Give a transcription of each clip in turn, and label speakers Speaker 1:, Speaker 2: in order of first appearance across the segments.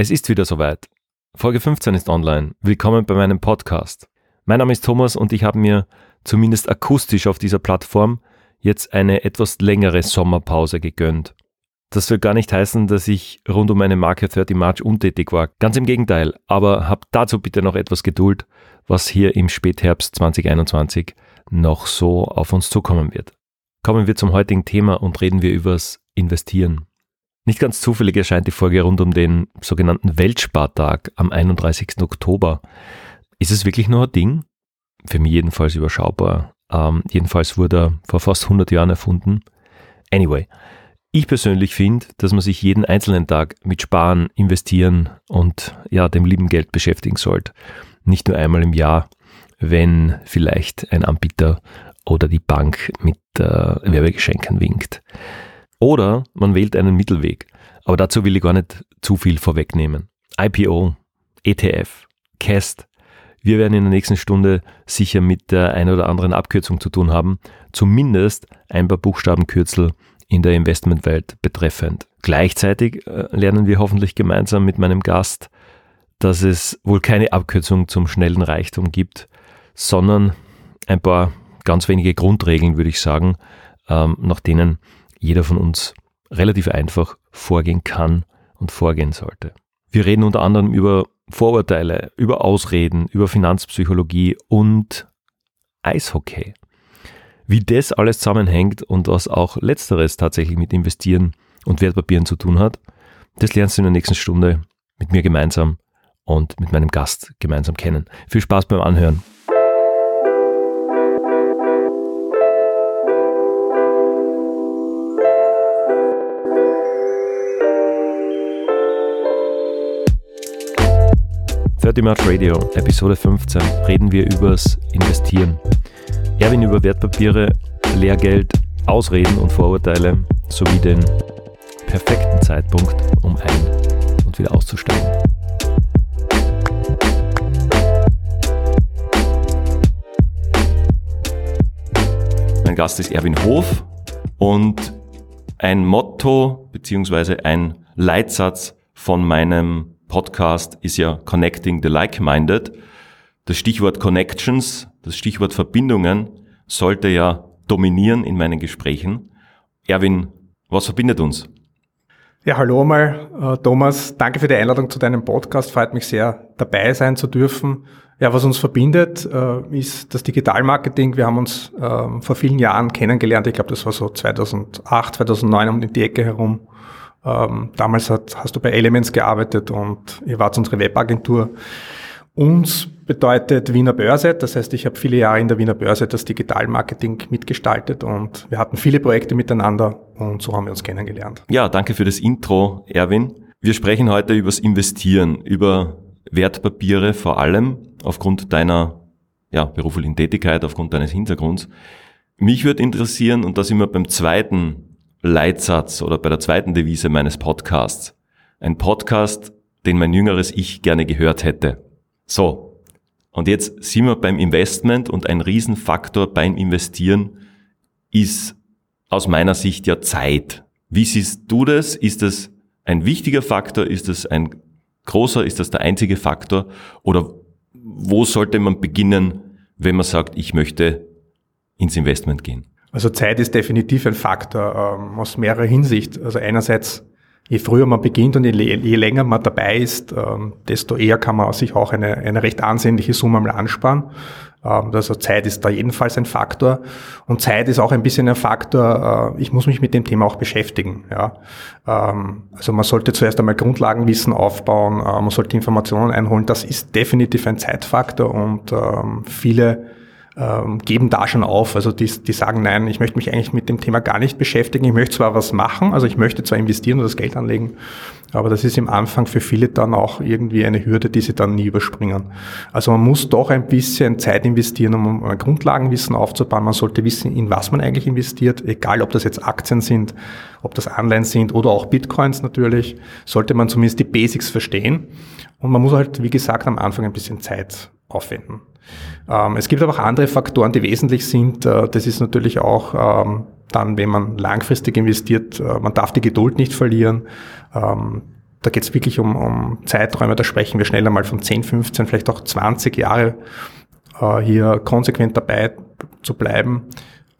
Speaker 1: Es ist wieder soweit. Folge 15 ist online. Willkommen bei meinem Podcast. Mein Name ist Thomas und ich habe mir zumindest akustisch auf dieser Plattform jetzt eine etwas längere Sommerpause gegönnt. Das soll gar nicht heißen, dass ich rund um meine Marke 30 March untätig war. Ganz im Gegenteil. Aber habt dazu bitte noch etwas Geduld, was hier im Spätherbst 2021 noch so auf uns zukommen wird. Kommen wir zum heutigen Thema und reden wir übers Investieren. Nicht ganz zufällig erscheint die Folge rund um den sogenannten Weltspartag am 31. Oktober. Ist es wirklich nur ein Ding? Für mich jedenfalls überschaubar. Ähm, jedenfalls wurde er vor fast 100 Jahren erfunden. Anyway, ich persönlich finde, dass man sich jeden einzelnen Tag mit Sparen, Investieren und ja, dem lieben Geld beschäftigen sollte. Nicht nur einmal im Jahr, wenn vielleicht ein Anbieter oder die Bank mit äh, Werbegeschenken winkt. Oder man wählt einen Mittelweg. Aber dazu will ich gar nicht zu viel vorwegnehmen. IPO, ETF, CAST. Wir werden in der nächsten Stunde sicher mit der ein oder anderen Abkürzung zu tun haben. Zumindest ein paar Buchstabenkürzel in der Investmentwelt betreffend. Gleichzeitig äh, lernen wir hoffentlich gemeinsam mit meinem Gast, dass es wohl keine Abkürzung zum schnellen Reichtum gibt, sondern ein paar ganz wenige Grundregeln, würde ich sagen, ähm, nach denen jeder von uns relativ einfach vorgehen kann und vorgehen sollte. Wir reden unter anderem über Vorurteile, über Ausreden, über Finanzpsychologie und Eishockey. Wie das alles zusammenhängt und was auch letzteres tatsächlich mit Investieren und Wertpapieren zu tun hat, das lernst du in der nächsten Stunde mit mir gemeinsam und mit meinem Gast gemeinsam kennen. Viel Spaß beim Anhören. 30 March Radio, Episode 15, reden wir übers Investieren. Erwin über Wertpapiere, Lehrgeld, Ausreden und Vorurteile sowie den perfekten Zeitpunkt, um ein- und wieder auszusteigen. Mein Gast ist Erwin Hof und ein Motto bzw. ein Leitsatz von meinem Podcast ist ja Connecting the Like-Minded. Das Stichwort Connections, das Stichwort Verbindungen sollte ja dominieren in meinen Gesprächen. Erwin, was verbindet uns?
Speaker 2: Ja, hallo mal, äh, Thomas. Danke für die Einladung zu deinem Podcast. Freut mich sehr, dabei sein zu dürfen. Ja, was uns verbindet, äh, ist das Digitalmarketing. Wir haben uns ähm, vor vielen Jahren kennengelernt. Ich glaube, das war so 2008, 2009 um die Ecke herum. Ähm, damals hat, hast du bei Elements gearbeitet und ihr wart unsere Webagentur. Uns bedeutet Wiener Börse, das heißt, ich habe viele Jahre in der Wiener Börse das Digitalmarketing mitgestaltet und wir hatten viele Projekte miteinander und so haben wir uns kennengelernt.
Speaker 1: Ja, danke für das Intro, Erwin. Wir sprechen heute übers Investieren, über Wertpapiere vor allem aufgrund deiner ja, beruflichen Tätigkeit, aufgrund deines Hintergrunds. Mich würde interessieren, und da sind wir beim zweiten Leitsatz oder bei der zweiten Devise meines Podcasts. Ein Podcast, den mein jüngeres Ich gerne gehört hätte. So. Und jetzt sind wir beim Investment und ein Riesenfaktor beim Investieren ist aus meiner Sicht ja Zeit. Wie siehst du das? Ist das ein wichtiger Faktor? Ist das ein großer? Ist das der einzige Faktor? Oder wo sollte man beginnen, wenn man sagt, ich möchte ins Investment gehen?
Speaker 2: Also Zeit ist definitiv ein Faktor ähm, aus mehrerer Hinsicht. Also einerseits, je früher man beginnt und je, je länger man dabei ist, ähm, desto eher kann man sich auch eine, eine recht ansehnliche Summe mal ansparen. Ähm, also Zeit ist da jedenfalls ein Faktor. Und Zeit ist auch ein bisschen ein Faktor, äh, ich muss mich mit dem Thema auch beschäftigen. Ja. Ähm, also man sollte zuerst einmal Grundlagenwissen aufbauen, äh, man sollte Informationen einholen. Das ist definitiv ein Zeitfaktor und ähm, viele ähm, geben da schon auf. Also die, die sagen, nein, ich möchte mich eigentlich mit dem Thema gar nicht beschäftigen. Ich möchte zwar was machen, also ich möchte zwar investieren und das Geld anlegen, aber das ist im Anfang für viele dann auch irgendwie eine Hürde, die sie dann nie überspringen. Also man muss doch ein bisschen Zeit investieren, um ein Grundlagenwissen aufzubauen. Man sollte wissen, in was man eigentlich investiert, egal ob das jetzt Aktien sind, ob das Anleihen sind oder auch Bitcoins natürlich, sollte man zumindest die Basics verstehen. Und man muss halt, wie gesagt, am Anfang ein bisschen Zeit aufwenden. Ähm, es gibt aber auch andere Faktoren, die wesentlich sind. Äh, das ist natürlich auch ähm, dann, wenn man langfristig investiert, äh, man darf die Geduld nicht verlieren. Ähm, da geht es wirklich um, um Zeiträume, da sprechen wir schneller mal von 10, 15, vielleicht auch 20 Jahre äh, hier konsequent dabei zu bleiben.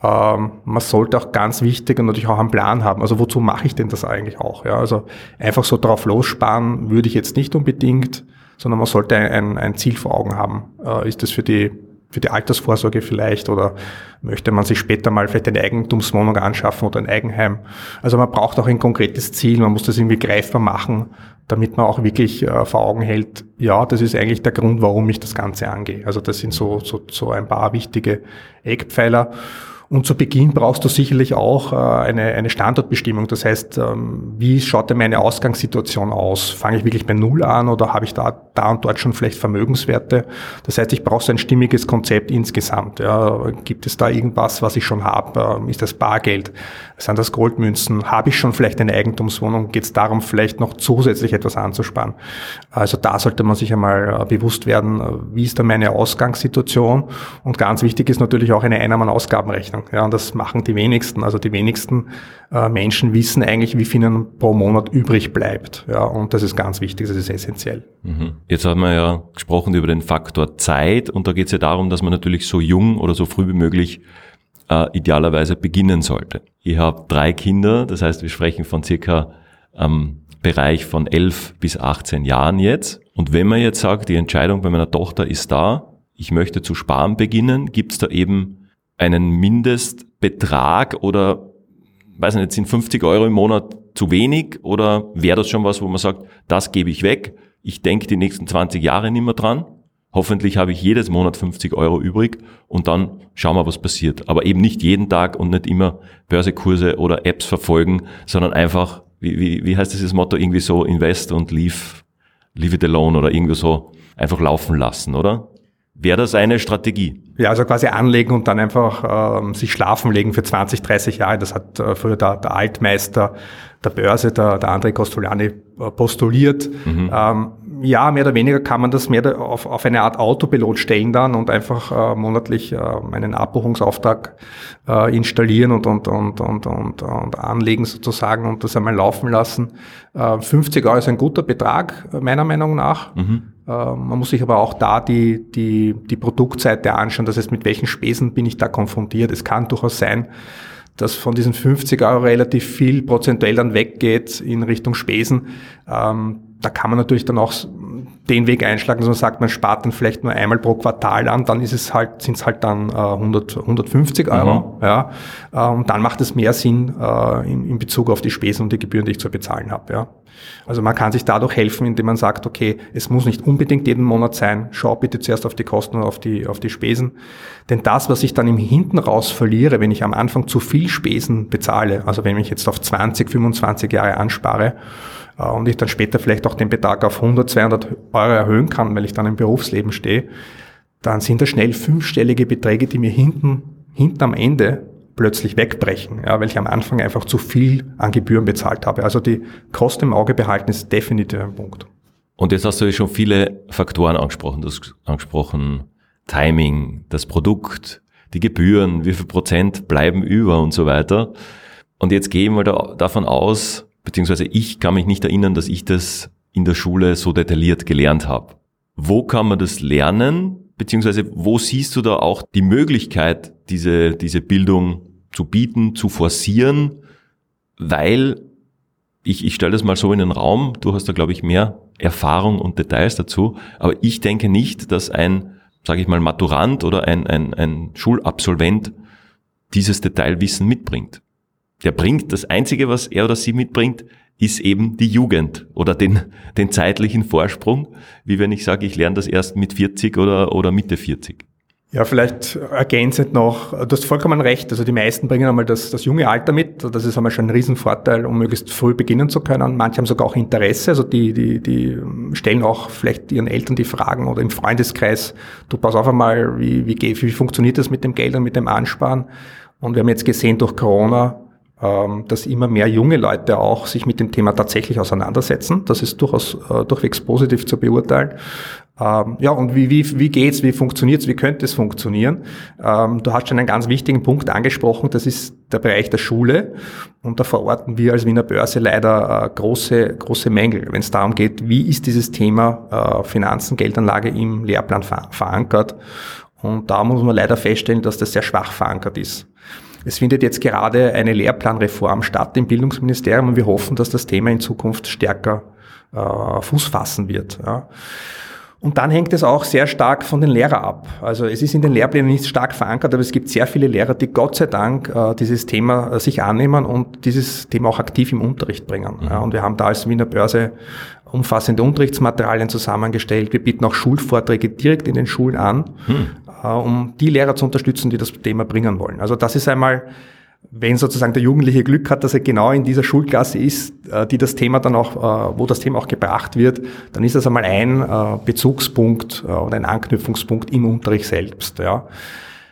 Speaker 2: Ähm, man sollte auch ganz wichtig und natürlich auch einen Plan haben. Also wozu mache ich denn das eigentlich auch? Ja, also einfach so drauf lossparen würde ich jetzt nicht unbedingt, sondern man sollte ein, ein Ziel vor Augen haben. Äh, ist das für die für die Altersvorsorge vielleicht oder möchte man sich später mal vielleicht eine Eigentumswohnung anschaffen oder ein Eigenheim. Also man braucht auch ein konkretes Ziel, man muss das irgendwie greifbar machen, damit man auch wirklich äh, vor Augen hält, ja, das ist eigentlich der Grund, warum ich das Ganze angehe. Also das sind so, so, so ein paar wichtige Eckpfeiler. Und zu Beginn brauchst du sicherlich auch äh, eine, eine Standortbestimmung. Das heißt, ähm, wie schaut denn meine Ausgangssituation aus? Fange ich wirklich bei Null an oder habe ich da, da und dort schon vielleicht Vermögenswerte? Das heißt, ich brauche so ein stimmiges Konzept insgesamt. Ja. Gibt es da irgendwas, was ich schon habe? Ähm, ist das Bargeld? Sind das Goldmünzen? Habe ich schon vielleicht eine Eigentumswohnung? Geht es darum, vielleicht noch zusätzlich etwas anzusparen? Also da sollte man sich einmal äh, bewusst werden, wie ist da meine Ausgangssituation? Und ganz wichtig ist natürlich auch eine Einnahmenausgabenrechnung. Rechnung. Ja, und das machen die wenigsten. Also die wenigsten äh, Menschen wissen eigentlich, wie viel ihnen pro Monat übrig bleibt. Ja, und das ist ganz wichtig, das ist essentiell.
Speaker 1: Mhm. Jetzt haben wir ja gesprochen über den Faktor Zeit und da geht es ja darum, dass man natürlich so jung oder so früh wie möglich äh, idealerweise beginnen sollte. Ich habe drei Kinder, das heißt, wir sprechen von circa ähm, Bereich von 11 bis 18 Jahren jetzt. Und wenn man jetzt sagt, die Entscheidung bei meiner Tochter ist da, ich möchte zu sparen beginnen, gibt es da eben einen Mindestbetrag oder, weiß nicht, sind 50 Euro im Monat zu wenig oder wäre das schon was, wo man sagt, das gebe ich weg, ich denke die nächsten 20 Jahre nicht mehr dran, hoffentlich habe ich jedes Monat 50 Euro übrig und dann schauen wir, was passiert. Aber eben nicht jeden Tag und nicht immer Börsekurse oder Apps verfolgen, sondern einfach, wie, wie, wie heißt dieses Motto, irgendwie so invest und leave, leave it alone oder irgendwie so einfach laufen lassen, oder? Wäre das eine Strategie?
Speaker 2: Ja, also quasi anlegen und dann einfach ähm, sich schlafen legen für 20, 30 Jahre. Das hat äh, früher der, der Altmeister der Börse, der, der André Costoliani, äh, postuliert. Mhm. Ähm, ja, mehr oder weniger kann man das mehr auf, auf eine Art Autopilot stellen dann und einfach äh, monatlich äh, einen Abbuchungsauftrag äh, installieren und, und, und, und, und, und anlegen sozusagen und das einmal laufen lassen. Äh, 50 Euro ist ein guter Betrag, meiner Meinung nach. Mhm. Äh, man muss sich aber auch da die, die, die Produktseite anschauen, das heißt, mit welchen Spesen bin ich da konfrontiert. Es kann durchaus sein, dass von diesen 50 Euro relativ viel prozentuell dann weggeht in Richtung Spesen. Ähm, da kann man natürlich dann auch den Weg einschlagen, dass man sagt, man spart dann vielleicht nur einmal pro Quartal an, dann ist es halt, sind es halt dann äh, 100, 150 Euro. Mhm. Ja. Äh, und dann macht es mehr Sinn äh, in, in Bezug auf die Spesen und die Gebühren, die ich zu bezahlen habe. Ja. Also man kann sich dadurch helfen, indem man sagt, okay, es muss nicht unbedingt jeden Monat sein, schau bitte zuerst auf die Kosten und auf die, auf die Spesen. Denn das, was ich dann im Hinten raus verliere, wenn ich am Anfang zu viel Spesen bezahle, also wenn ich jetzt auf 20, 25 Jahre anspare, und ich dann später vielleicht auch den Betrag auf 100, 200 Euro erhöhen kann, weil ich dann im Berufsleben stehe, dann sind das schnell fünfstellige Beträge, die mir hinten, hinten am Ende plötzlich wegbrechen, ja, weil ich am Anfang einfach zu viel an Gebühren bezahlt habe. Also die Kosten im Auge behalten ist definitiv ein Punkt.
Speaker 1: Und jetzt hast du ja schon viele Faktoren angesprochen. Du hast angesprochen Timing, das Produkt, die Gebühren, wie viel Prozent bleiben über und so weiter. Und jetzt gehen wir da, davon aus, beziehungsweise ich kann mich nicht erinnern, dass ich das in der Schule so detailliert gelernt habe. Wo kann man das lernen? Beziehungsweise wo siehst du da auch die Möglichkeit, diese, diese Bildung zu bieten, zu forcieren? Weil ich, ich stelle das mal so in den Raum, du hast da, glaube ich, mehr Erfahrung und Details dazu, aber ich denke nicht, dass ein, sage ich mal, Maturant oder ein, ein, ein Schulabsolvent dieses Detailwissen mitbringt der bringt, das Einzige, was er oder sie mitbringt, ist eben die Jugend oder den, den zeitlichen Vorsprung, wie wenn ich sage, ich lerne das erst mit 40 oder, oder Mitte 40.
Speaker 2: Ja, vielleicht ergänzend noch, du hast vollkommen recht, also die meisten bringen einmal das, das junge Alter mit, das ist einmal schon ein Riesenvorteil, um möglichst früh beginnen zu können. Manche haben sogar auch Interesse, also die, die, die stellen auch vielleicht ihren Eltern die Fragen oder im Freundeskreis, du pass auf einmal, wie, wie, wie funktioniert das mit dem Geld und mit dem Ansparen? Und wir haben jetzt gesehen durch Corona, dass immer mehr junge Leute auch sich mit dem Thema tatsächlich auseinandersetzen. Das ist durchaus äh, durchwegs positiv zu beurteilen. Ähm, ja, und wie, wie, wie geht's, wie funktioniert's, wie könnte es funktionieren? Ähm, du hast schon einen ganz wichtigen Punkt angesprochen, das ist der Bereich der Schule. Und da verorten wir als Wiener Börse leider äh, große, große Mängel, wenn es darum geht, wie ist dieses Thema äh, Finanzen, Geldanlage im Lehrplan ver verankert. Und da muss man leider feststellen, dass das sehr schwach verankert ist. Es findet jetzt gerade eine Lehrplanreform statt im Bildungsministerium und wir hoffen, dass das Thema in Zukunft stärker äh, Fuß fassen wird. Ja. Und dann hängt es auch sehr stark von den Lehrern ab. Also es ist in den Lehrplänen nicht stark verankert, aber es gibt sehr viele Lehrer, die Gott sei Dank äh, dieses Thema äh, sich annehmen und dieses Thema auch aktiv im Unterricht bringen. Mhm. Ja, und wir haben da als Wiener Börse umfassende Unterrichtsmaterialien zusammengestellt. Wir bieten auch Schulvorträge direkt in den Schulen an, mhm. Äh, um die Lehrer zu unterstützen, die das Thema bringen wollen. Also das ist einmal wenn sozusagen der Jugendliche Glück hat, dass er genau in dieser Schulklasse ist, äh, die das Thema dann auch, äh, wo das Thema auch gebracht wird, dann ist das einmal ein Bezugspunkt und ein Anknüpfungspunkt im Unterricht selbst. Ja.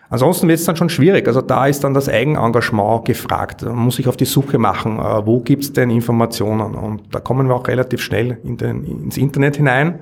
Speaker 2: Ansonsten wird es dann schon schwierig. Also da ist dann das Eigenengagement gefragt. Man muss sich auf die Suche machen, wo gibt es denn Informationen? Und da kommen wir auch relativ schnell in den, ins Internet hinein.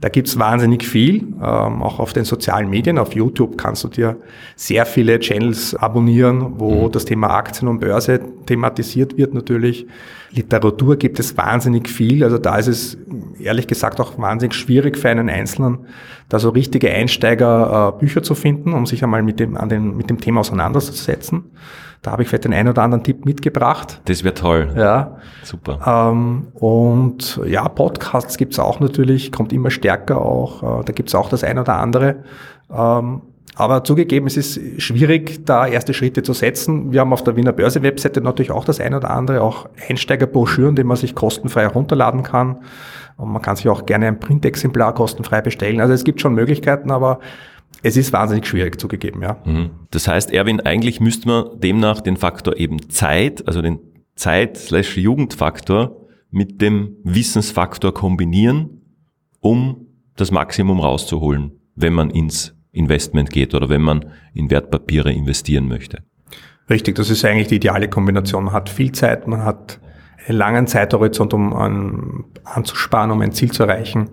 Speaker 2: Da gibt's wahnsinnig viel, ähm, auch auf den sozialen Medien. Auf YouTube kannst du dir sehr viele Channels abonnieren, wo mhm. das Thema Aktien und Börse thematisiert wird natürlich. Literatur gibt es wahnsinnig viel. Also da ist es ehrlich gesagt auch wahnsinnig schwierig für einen Einzelnen, da so richtige Einsteiger äh, Bücher zu finden, um sich einmal mit dem, an den, mit dem Thema auseinanderzusetzen. Da habe ich vielleicht den einen oder anderen Tipp mitgebracht.
Speaker 1: Das wäre toll.
Speaker 2: Ja. Super. Ähm, und ja, Podcasts gibt's auch natürlich, kommt immer stärker auch. Äh, da gibt's auch das eine oder andere. Ähm, aber zugegeben, es ist schwierig, da erste Schritte zu setzen. Wir haben auf der Wiener Börse Webseite natürlich auch das eine oder andere, auch Einsteigerbroschüren, die man sich kostenfrei herunterladen kann. Und man kann sich auch gerne ein Printexemplar kostenfrei bestellen. Also es gibt schon Möglichkeiten, aber es ist wahnsinnig schwierig zugegeben, ja. Mhm.
Speaker 1: Das heißt, Erwin, eigentlich müsste man demnach den Faktor eben Zeit, also den Zeit-Jugendfaktor mit dem Wissensfaktor kombinieren, um das Maximum rauszuholen, wenn man ins Investment geht oder wenn man in Wertpapiere investieren möchte.
Speaker 2: Richtig, das ist eigentlich die ideale Kombination. Man hat viel Zeit, man hat einen langen Zeithorizont, um an, anzusparen, um ein Ziel zu erreichen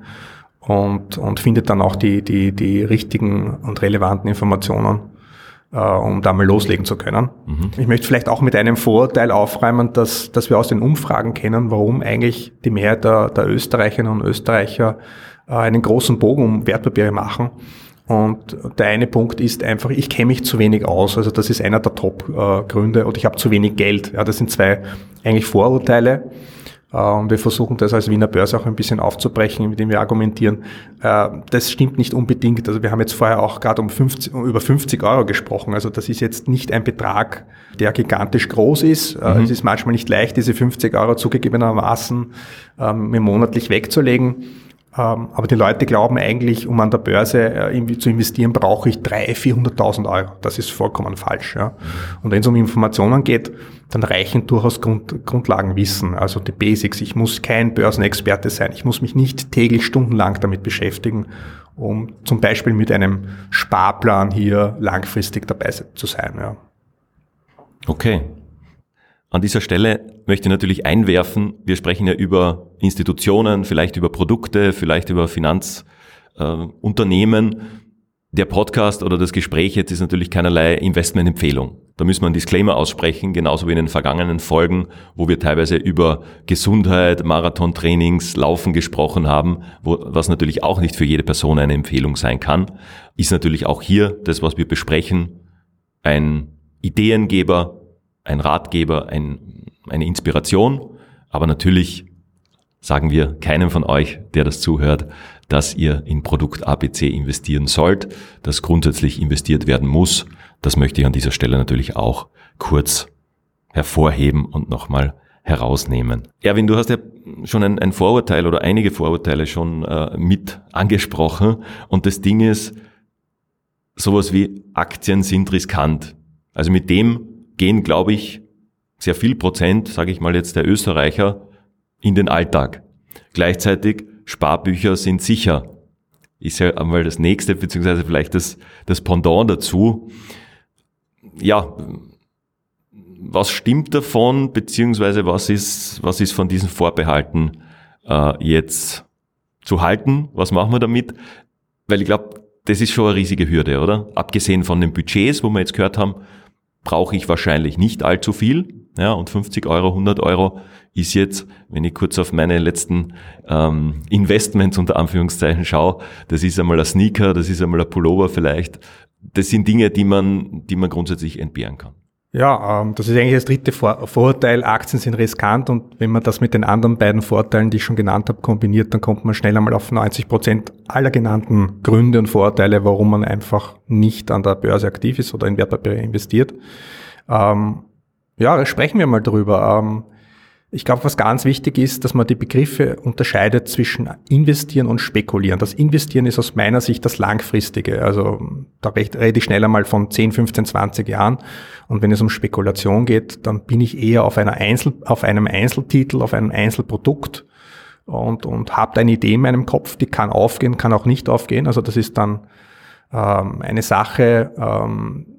Speaker 2: und, und findet dann auch die, die, die richtigen und relevanten Informationen, äh, um da mal loslegen zu können. Mhm. Ich möchte vielleicht auch mit einem Vorurteil aufräumen, dass, dass wir aus den Umfragen kennen, warum eigentlich die Mehrheit der, der Österreicherinnen und Österreicher äh, einen großen Bogen um Wertpapiere machen. Und der eine Punkt ist einfach, ich kenne mich zu wenig aus. Also das ist einer der Top-Gründe. Äh, und ich habe zu wenig Geld. Ja, das sind zwei eigentlich Vorurteile. Äh, und wir versuchen das als Wiener Börse auch ein bisschen aufzubrechen, indem wir argumentieren. Äh, das stimmt nicht unbedingt. Also wir haben jetzt vorher auch gerade um, 50, um über 50 Euro gesprochen. Also das ist jetzt nicht ein Betrag, der gigantisch groß ist. Äh, mhm. Es ist manchmal nicht leicht, diese 50 Euro zugegebenermaßen ähm, monatlich wegzulegen. Ähm, aber die Leute glauben eigentlich, um an der Börse irgendwie zu investieren, brauche ich 300.000, 400.000 Euro. Das ist vollkommen falsch. Ja. Und wenn es um Informationen geht, dann reichen durchaus Grund, Grundlagenwissen, also die Basics. Ich muss kein Börsenexperte sein. Ich muss mich nicht täglich stundenlang damit beschäftigen, um zum Beispiel mit einem Sparplan hier langfristig dabei zu sein. Ja.
Speaker 1: Okay. An dieser Stelle möchte ich natürlich einwerfen, wir sprechen ja über Institutionen, vielleicht über Produkte, vielleicht über Finanzunternehmen. Äh, der Podcast oder das Gespräch jetzt ist natürlich keinerlei Investmentempfehlung. Da müssen wir einen Disclaimer aussprechen, genauso wie in den vergangenen Folgen, wo wir teilweise über Gesundheit, Marathontrainings, Laufen gesprochen haben, wo, was natürlich auch nicht für jede Person eine Empfehlung sein kann, ist natürlich auch hier das, was wir besprechen, ein Ideengeber, ein Ratgeber, ein, eine Inspiration, aber natürlich sagen wir keinem von euch, der das zuhört, dass ihr in Produkt ABC investieren sollt, dass grundsätzlich investiert werden muss. Das möchte ich an dieser Stelle natürlich auch kurz hervorheben und nochmal herausnehmen. Erwin, du hast ja schon ein, ein Vorurteil oder einige Vorurteile schon äh, mit angesprochen und das Ding ist, sowas wie Aktien sind riskant. Also mit dem gehen, glaube ich, sehr viel Prozent, sage ich mal jetzt, der Österreicher in den Alltag. Gleichzeitig Sparbücher sind sicher. Ist ja einmal das nächste, beziehungsweise vielleicht das, das Pendant dazu. Ja, was stimmt davon, beziehungsweise was ist, was ist von diesen Vorbehalten äh, jetzt zu halten? Was machen wir damit? Weil ich glaube, das ist schon eine riesige Hürde, oder? Abgesehen von den Budgets, wo wir jetzt gehört haben, brauche ich wahrscheinlich nicht allzu viel. Ja, und 50 Euro, 100 Euro ist jetzt, wenn ich kurz auf meine letzten ähm, Investments unter Anführungszeichen schaue, das ist einmal ein Sneaker, das ist einmal ein Pullover vielleicht. Das sind Dinge, die man, die man grundsätzlich entbehren kann.
Speaker 2: Ja, ähm, das ist eigentlich das dritte Vor Vorurteil. Aktien sind riskant und wenn man das mit den anderen beiden Vorteilen, die ich schon genannt habe, kombiniert, dann kommt man schnell einmal auf 90 Prozent aller genannten Gründe und Vorteile, warum man einfach nicht an der Börse aktiv ist oder in Wertpapiere investiert. Ähm, ja, sprechen wir mal drüber. Ähm, ich glaube, was ganz wichtig ist, dass man die Begriffe unterscheidet zwischen investieren und spekulieren. Das Investieren ist aus meiner Sicht das Langfristige. Also da rede ich schneller mal von 10, 15, 20 Jahren. Und wenn es um Spekulation geht, dann bin ich eher auf, einer Einzel, auf einem Einzeltitel, auf einem Einzelprodukt und, und habe eine Idee in meinem Kopf, die kann aufgehen, kann auch nicht aufgehen. Also das ist dann ähm, eine Sache, ähm,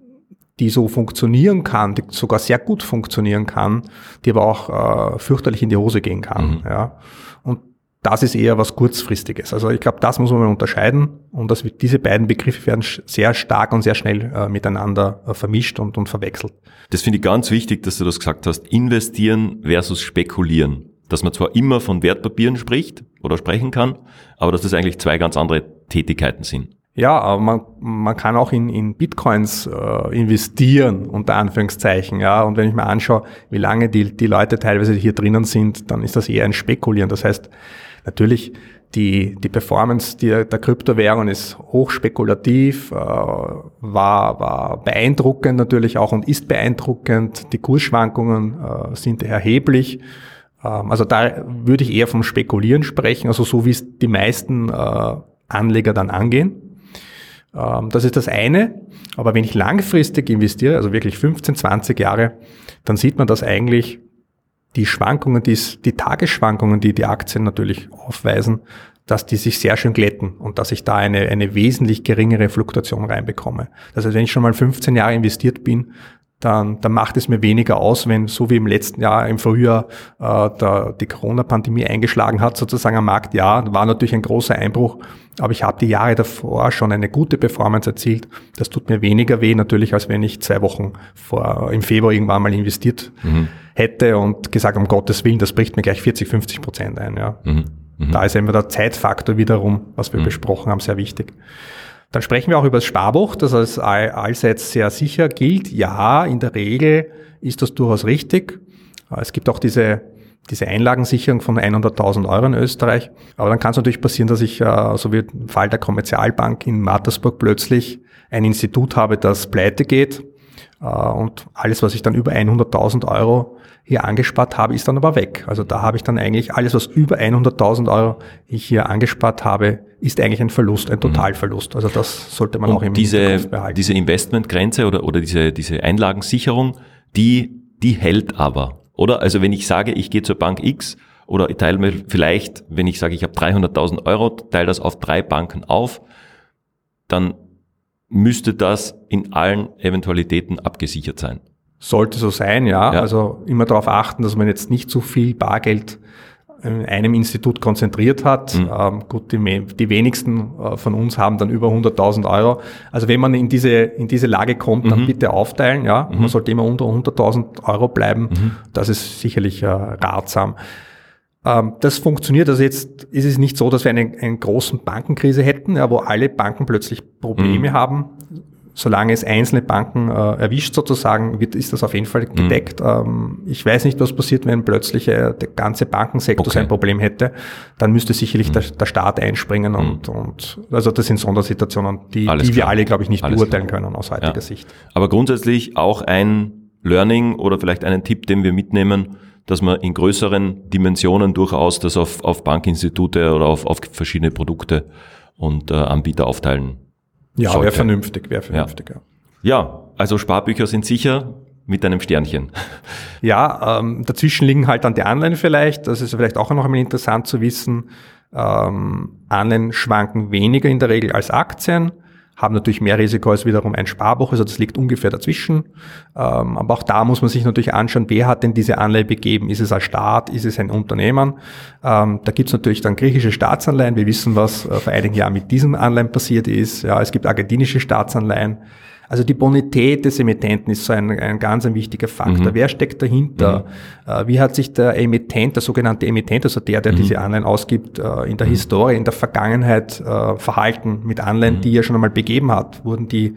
Speaker 2: die so funktionieren kann, die sogar sehr gut funktionieren kann, die aber auch äh, fürchterlich in die Hose gehen kann. Mhm. Ja. Und das ist eher was kurzfristiges. Also ich glaube, das muss man unterscheiden und dass diese beiden Begriffe werden sehr stark und sehr schnell äh, miteinander äh, vermischt und, und verwechselt.
Speaker 1: Das finde ich ganz wichtig, dass du das gesagt hast. Investieren versus spekulieren. Dass man zwar immer von Wertpapieren spricht oder sprechen kann, aber dass das eigentlich zwei ganz andere Tätigkeiten sind.
Speaker 2: Ja, aber man, man kann auch in, in Bitcoins äh, investieren, unter Anführungszeichen. Ja, und wenn ich mir anschaue, wie lange die, die Leute teilweise hier drinnen sind, dann ist das eher ein Spekulieren. Das heißt, natürlich, die, die Performance der, der Kryptowährung ist hochspekulativ, äh, war, war beeindruckend natürlich auch und ist beeindruckend. Die Kursschwankungen äh, sind erheblich. Ähm, also da würde ich eher vom Spekulieren sprechen, also so wie es die meisten äh, Anleger dann angehen. Ähm, das ist das eine. Aber wenn ich langfristig investiere, also wirklich 15, 20 Jahre, dann sieht man, dass eigentlich die Schwankungen, die, die Tagesschwankungen, die die Aktien natürlich aufweisen, dass die sich sehr schön glätten und dass ich da eine, eine wesentlich geringere Fluktuation reinbekomme. Das heißt, wenn ich schon mal 15 Jahre investiert bin, dann, dann macht es mir weniger aus, wenn so wie im letzten Jahr im Frühjahr äh, der, die Corona-Pandemie eingeschlagen hat, sozusagen am Markt. Ja, war natürlich ein großer Einbruch, aber ich habe die Jahre davor schon eine gute Performance erzielt. Das tut mir weniger weh natürlich, als wenn ich zwei Wochen vor im Februar irgendwann mal investiert mhm. hätte und gesagt, um Gottes Willen, das bricht mir gleich 40, 50 Prozent ein. Ja. Mhm. Mhm. Da ist immer der Zeitfaktor wiederum, was wir mhm. besprochen haben, sehr wichtig. Dann sprechen wir auch über das Sparbuch, das als allseits sehr sicher gilt. Ja, in der Regel ist das durchaus richtig. Es gibt auch diese, diese Einlagensicherung von 100.000 Euro in Österreich. Aber dann kann es natürlich passieren, dass ich, äh, so wie im Fall der Kommerzialbank in Mattersburg, plötzlich ein Institut habe, das pleite geht. Äh, und alles, was ich dann über 100.000 Euro hier angespart habe, ist dann aber weg. Also da habe ich dann eigentlich alles, was über 100.000 Euro ich hier angespart habe, ist eigentlich ein Verlust, ein mhm. Totalverlust. Also das sollte man
Speaker 1: Und
Speaker 2: auch im
Speaker 1: diese, behalten. Diese Investmentgrenze oder, oder diese, diese Einlagensicherung, die, die hält aber, oder? Also wenn ich sage, ich gehe zur Bank X oder ich teile mir vielleicht, wenn ich sage, ich habe 300.000 Euro, teile das auf drei Banken auf, dann müsste das in allen Eventualitäten abgesichert sein.
Speaker 2: Sollte so sein, ja. ja. Also immer darauf achten, dass man jetzt nicht zu viel Bargeld in einem Institut konzentriert hat. Mhm. Ähm, gut, die, die, wenigsten äh, von uns haben dann über 100.000 Euro. Also wenn man in diese, in diese Lage kommt, dann mhm. bitte aufteilen. Ja, mhm. man sollte immer unter 100.000 Euro bleiben. Mhm. Das ist sicherlich äh, ratsam. Ähm, das funktioniert. Also jetzt ist es nicht so, dass wir eine, eine großen Bankenkrise hätten, ja, wo alle Banken plötzlich Probleme mhm. haben solange es einzelne Banken äh, erwischt sozusagen, wird, ist das auf jeden Fall mhm. gedeckt. Mhm. Ähm, ich weiß nicht, was passiert, wenn plötzlich äh, der ganze Bankensektor okay. sein Problem hätte. Dann müsste sicherlich mhm. der, der, Staat einspringen mhm. und, und also das sind Sondersituationen, die, die wir alle, glaube ich, nicht Alles beurteilen klar. können aus heutiger ja. Sicht.
Speaker 1: Aber grundsätzlich auch ein Learning oder vielleicht einen Tipp, den wir mitnehmen, dass man in größeren Dimensionen durchaus das auf, auf Bankinstitute oder auf, auf verschiedene Produkte und äh, Anbieter aufteilen
Speaker 2: ja, wäre vernünftig, wäre vernünftig,
Speaker 1: ja. ja. Also Sparbücher sind sicher mit einem Sternchen.
Speaker 2: Ja, ähm, dazwischen liegen halt dann die Anleihen vielleicht. Das ist vielleicht auch noch einmal interessant zu wissen. Ähm, Anleihen schwanken weniger in der Regel als Aktien. Haben natürlich mehr Risiko als wiederum ein Sparbuch, also das liegt ungefähr dazwischen. Ähm, aber auch da muss man sich natürlich anschauen, wer hat denn diese Anleihe begeben? Ist es ein Staat? Ist es ein Unternehmen? Ähm, da gibt es natürlich dann griechische Staatsanleihen. Wir wissen, was äh, vor einigen Jahren mit diesen Anleihen passiert ist. Ja, es gibt argentinische Staatsanleihen. Also die Bonität des Emittenten ist so ein, ein ganz ein wichtiger Faktor. Mhm. Wer steckt dahinter? Mhm. Äh, wie hat sich der Emittent, der sogenannte Emittent, also der, der mhm. diese Anleihen ausgibt, äh, in der mhm. Historie, in der Vergangenheit äh, verhalten mit Anleihen, mhm. die er schon einmal begeben hat? Wurden die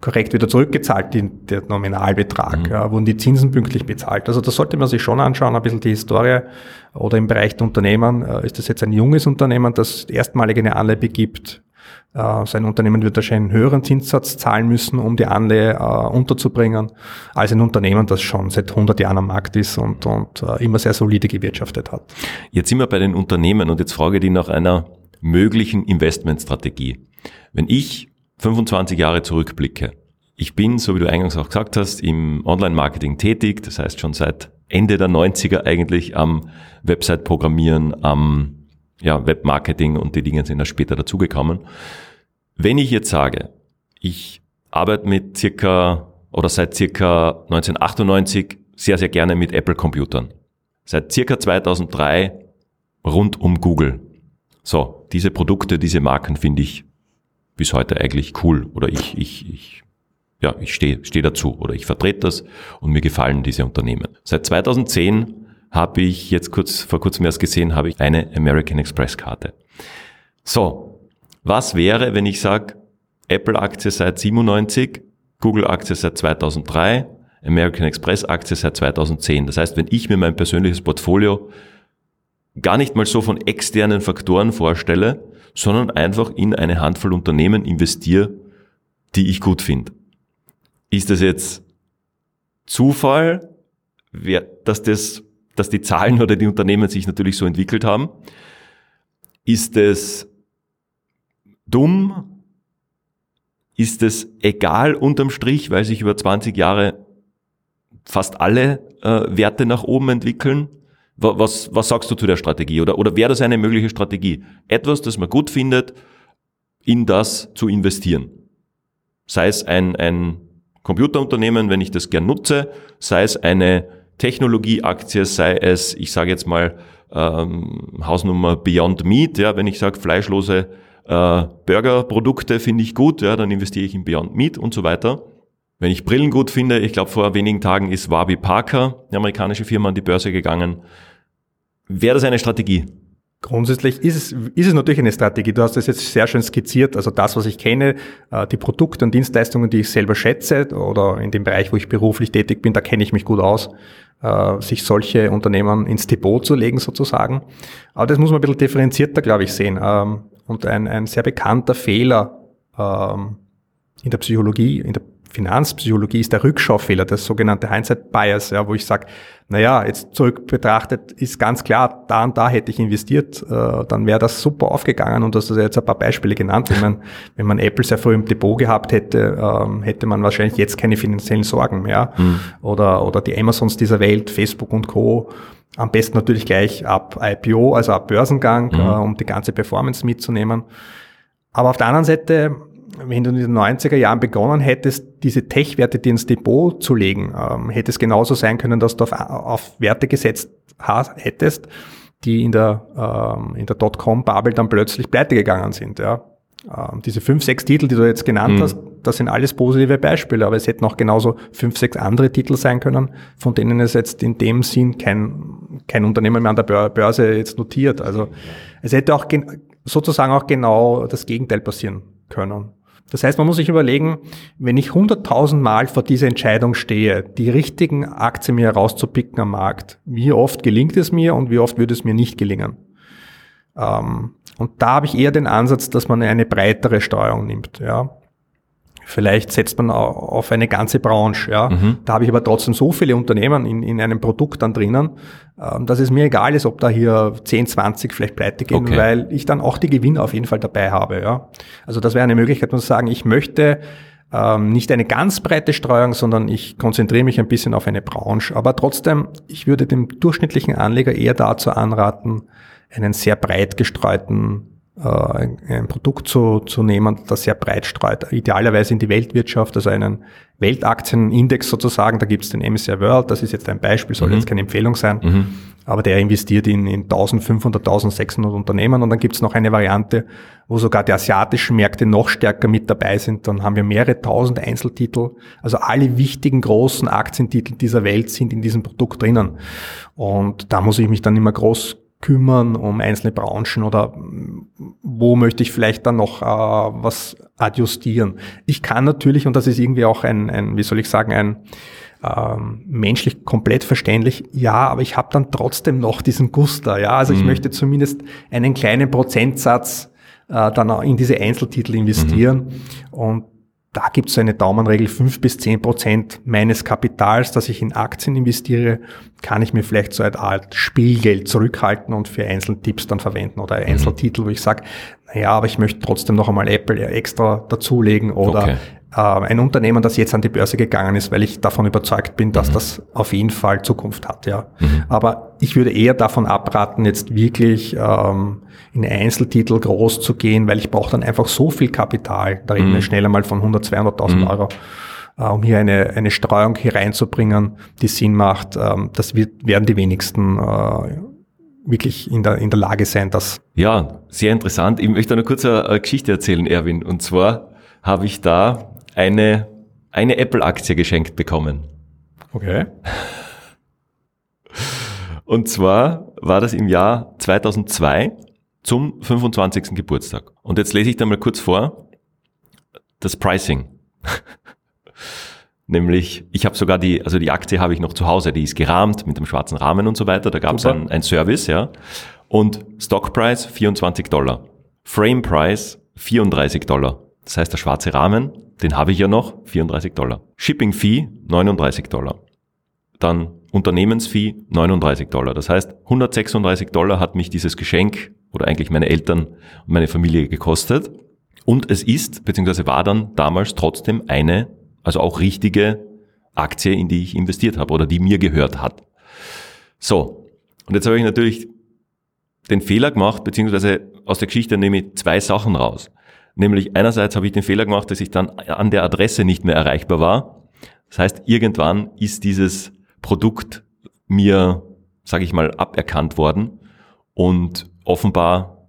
Speaker 2: korrekt wieder zurückgezahlt, die, der Nominalbetrag? Mhm. Ja, wurden die Zinsen pünktlich bezahlt? Also das sollte man sich schon anschauen, ein bisschen die Historie. Oder im Bereich der Unternehmen, ist das jetzt ein junges Unternehmen, das erstmalig eine Anleihe begibt? Äh, sein Unternehmen wird wahrscheinlich einen höheren Zinssatz zahlen müssen, um die Anleihe äh, unterzubringen, als ein Unternehmen, das schon seit 100 Jahren am Markt ist und, und äh, immer sehr solide gewirtschaftet hat.
Speaker 1: Jetzt sind wir bei den Unternehmen und jetzt frage ich dich nach einer möglichen Investmentstrategie. Wenn ich 25 Jahre zurückblicke, ich bin, so wie du eingangs auch gesagt hast, im Online-Marketing tätig, das heißt schon seit Ende der 90er eigentlich am Website-Programmieren, am ja, Webmarketing und die Dinge sind da später dazugekommen. Wenn ich jetzt sage, ich arbeite mit circa oder seit circa 1998 sehr, sehr gerne mit Apple-Computern. Seit circa 2003 rund um Google. So, diese Produkte, diese Marken finde ich bis heute eigentlich cool oder ich, ich, ich, ja, ich stehe steh dazu oder ich vertrete das und mir gefallen diese Unternehmen. Seit 2010 habe ich jetzt kurz, vor kurzem erst gesehen, habe ich eine American Express Karte. So, was wäre, wenn ich sage, Apple-Aktie seit 97, Google-Aktie seit 2003, American Express-Aktie seit 2010. Das heißt, wenn ich mir mein persönliches Portfolio gar nicht mal so von externen Faktoren vorstelle, sondern einfach in eine Handvoll Unternehmen investiere, die ich gut finde. Ist das jetzt Zufall, dass das dass die Zahlen oder die Unternehmen sich natürlich so entwickelt haben. Ist es dumm? Ist es egal unterm Strich, weil sich über 20 Jahre fast alle äh, Werte nach oben entwickeln? Was, was sagst du zu der Strategie? Oder, oder wäre das eine mögliche Strategie? Etwas, das man gut findet, in das zu investieren. Sei es ein, ein Computerunternehmen, wenn ich das gern nutze, sei es eine Technologieaktie, sei es, ich sage jetzt mal, ähm, Hausnummer Beyond Meat, ja, wenn ich sage fleischlose äh, Burgerprodukte finde ich gut, ja, dann investiere ich in Beyond Meat und so weiter. Wenn ich Brillen gut finde, ich glaube vor wenigen Tagen ist Warby Parker, eine amerikanische Firma, an die Börse gegangen. Wäre das eine Strategie?
Speaker 2: Grundsätzlich ist es, ist es natürlich eine Strategie. Du hast das jetzt sehr schön skizziert. Also das, was ich kenne, äh, die Produkte und Dienstleistungen, die ich selber schätze oder in dem Bereich, wo ich beruflich tätig bin, da kenne ich mich gut aus, äh, sich solche Unternehmen ins Depot zu legen sozusagen. Aber das muss man ein bisschen differenzierter, glaube ich, sehen. Ähm, und ein, ein sehr bekannter Fehler ähm, in der Psychologie, in der Finanzpsychologie ist der Rückschaufehler, das sogenannte Hindsight Bias, ja, wo ich sage, naja, jetzt zurück betrachtet ist ganz klar, da und da hätte ich investiert, äh, dann wäre das super aufgegangen und du hast das jetzt ein paar Beispiele genannt. Wenn man, wenn man Apple sehr früh im Depot gehabt hätte, ähm, hätte man wahrscheinlich jetzt keine finanziellen Sorgen mehr. Mhm. Oder, oder die Amazons dieser Welt, Facebook und Co. Am besten natürlich gleich ab IPO, also ab Börsengang, mhm. äh, um die ganze Performance mitzunehmen. Aber auf der anderen Seite wenn du in den 90er Jahren begonnen hättest, diese Tech-Werte dir ins Depot zu legen, ähm, hätte es genauso sein können, dass du auf, auf Werte gesetzt hättest, die in der, ähm, in der Dotcom-Bubble dann plötzlich pleite gegangen sind. Ja. Ähm, diese fünf, sechs Titel, die du jetzt genannt mhm. hast, das sind alles positive Beispiele, aber es hätten auch genauso fünf, sechs andere Titel sein können, von denen es jetzt in dem Sinn kein, kein Unternehmen mehr an der Börse jetzt notiert. Also es hätte auch sozusagen auch genau das Gegenteil passieren können. Das heißt, man muss sich überlegen, wenn ich 100.000 Mal vor dieser Entscheidung stehe, die richtigen Aktien mir herauszupicken am Markt, wie oft gelingt es mir und wie oft würde es mir nicht gelingen? Ähm, und da habe ich eher den Ansatz, dass man eine breitere Steuerung nimmt. Ja. Vielleicht setzt man auf eine ganze Branche. Ja. Mhm. Da habe ich aber trotzdem so viele Unternehmen in, in einem Produkt dann drinnen, ähm, dass es mir egal ist, ob da hier 10, 20 vielleicht pleite gehen, okay. weil ich dann auch die Gewinne auf jeden Fall dabei habe. Ja. Also das wäre eine Möglichkeit, man zu sagen, ich möchte ähm, nicht eine ganz breite Streuung, sondern ich konzentriere mich ein bisschen auf eine Branche. Aber trotzdem, ich würde dem durchschnittlichen Anleger eher dazu anraten, einen sehr breit gestreuten ein, ein Produkt zu, zu nehmen, das sehr breit streut, idealerweise in die Weltwirtschaft, also einen Weltaktienindex sozusagen, da gibt es den MSCI World, das ist jetzt ein Beispiel, soll mhm. jetzt keine Empfehlung sein, mhm. aber der investiert in, in 1500, 1600 Unternehmen. Und dann gibt es noch eine Variante, wo sogar die asiatischen Märkte noch stärker mit dabei sind, dann haben wir mehrere tausend Einzeltitel, also alle wichtigen großen Aktientitel dieser Welt sind in diesem Produkt drinnen. Und da muss ich mich dann immer groß kümmern um einzelne Branchen oder wo möchte ich vielleicht dann noch äh, was adjustieren. Ich kann natürlich, und das ist irgendwie auch ein, ein wie soll ich sagen, ein ähm, menschlich komplett verständlich, ja, aber ich habe dann trotzdem noch diesen Guster, ja, also mhm. ich möchte zumindest einen kleinen Prozentsatz äh, dann in diese Einzeltitel investieren mhm. und da gibt es eine Daumenregel, fünf bis zehn Prozent meines Kapitals, das ich in Aktien investiere, kann ich mir vielleicht so eine Art Spielgeld zurückhalten und für Einzeltipps dann verwenden oder mhm. Einzeltitel, wo ich sage, naja, aber ich möchte trotzdem noch einmal Apple extra dazulegen oder okay. Äh, ein Unternehmen, das jetzt an die Börse gegangen ist, weil ich davon überzeugt bin, dass mhm. das auf jeden Fall Zukunft hat. Ja. Mhm. Aber ich würde eher davon abraten, jetzt wirklich ähm, in Einzeltitel groß zu gehen, weil ich brauche dann einfach so viel Kapital, da reden wir mhm. schneller mal von 100, 200.000 mhm. Euro, äh, um hier eine, eine Streuung hier reinzubringen, die Sinn macht. Ähm, das wird, werden die wenigsten äh, wirklich in der, in der Lage sein, das.
Speaker 1: Ja, sehr interessant. Ich möchte eine kurze Geschichte erzählen, Erwin. Und zwar habe ich da eine, eine Apple-Aktie geschenkt bekommen.
Speaker 2: Okay.
Speaker 1: Und zwar war das im Jahr 2002 zum 25. Geburtstag. Und jetzt lese ich da mal kurz vor das Pricing. Nämlich, ich habe sogar die, also die Aktie habe ich noch zu Hause, die ist gerahmt mit dem schwarzen Rahmen und so weiter. Da gab es ein, ein Service, ja. Und Stock Price 24 Dollar. Frame Price 34 Dollar. Das heißt, der schwarze Rahmen, den habe ich ja noch, 34 Dollar. Shipping Fee 39 Dollar. Dann Unternehmensfee 39 Dollar. Das heißt, 136 Dollar hat mich dieses Geschenk oder eigentlich meine Eltern und meine Familie gekostet. Und es ist, beziehungsweise war dann damals trotzdem eine also auch richtige Aktie, in die ich investiert habe oder die mir gehört hat. So, und jetzt habe ich natürlich den Fehler gemacht, beziehungsweise aus der Geschichte nehme ich zwei Sachen raus. Nämlich einerseits habe ich den Fehler gemacht, dass ich dann an der Adresse nicht mehr erreichbar war. Das heißt, irgendwann ist dieses Produkt mir, sage ich mal, aberkannt worden und offenbar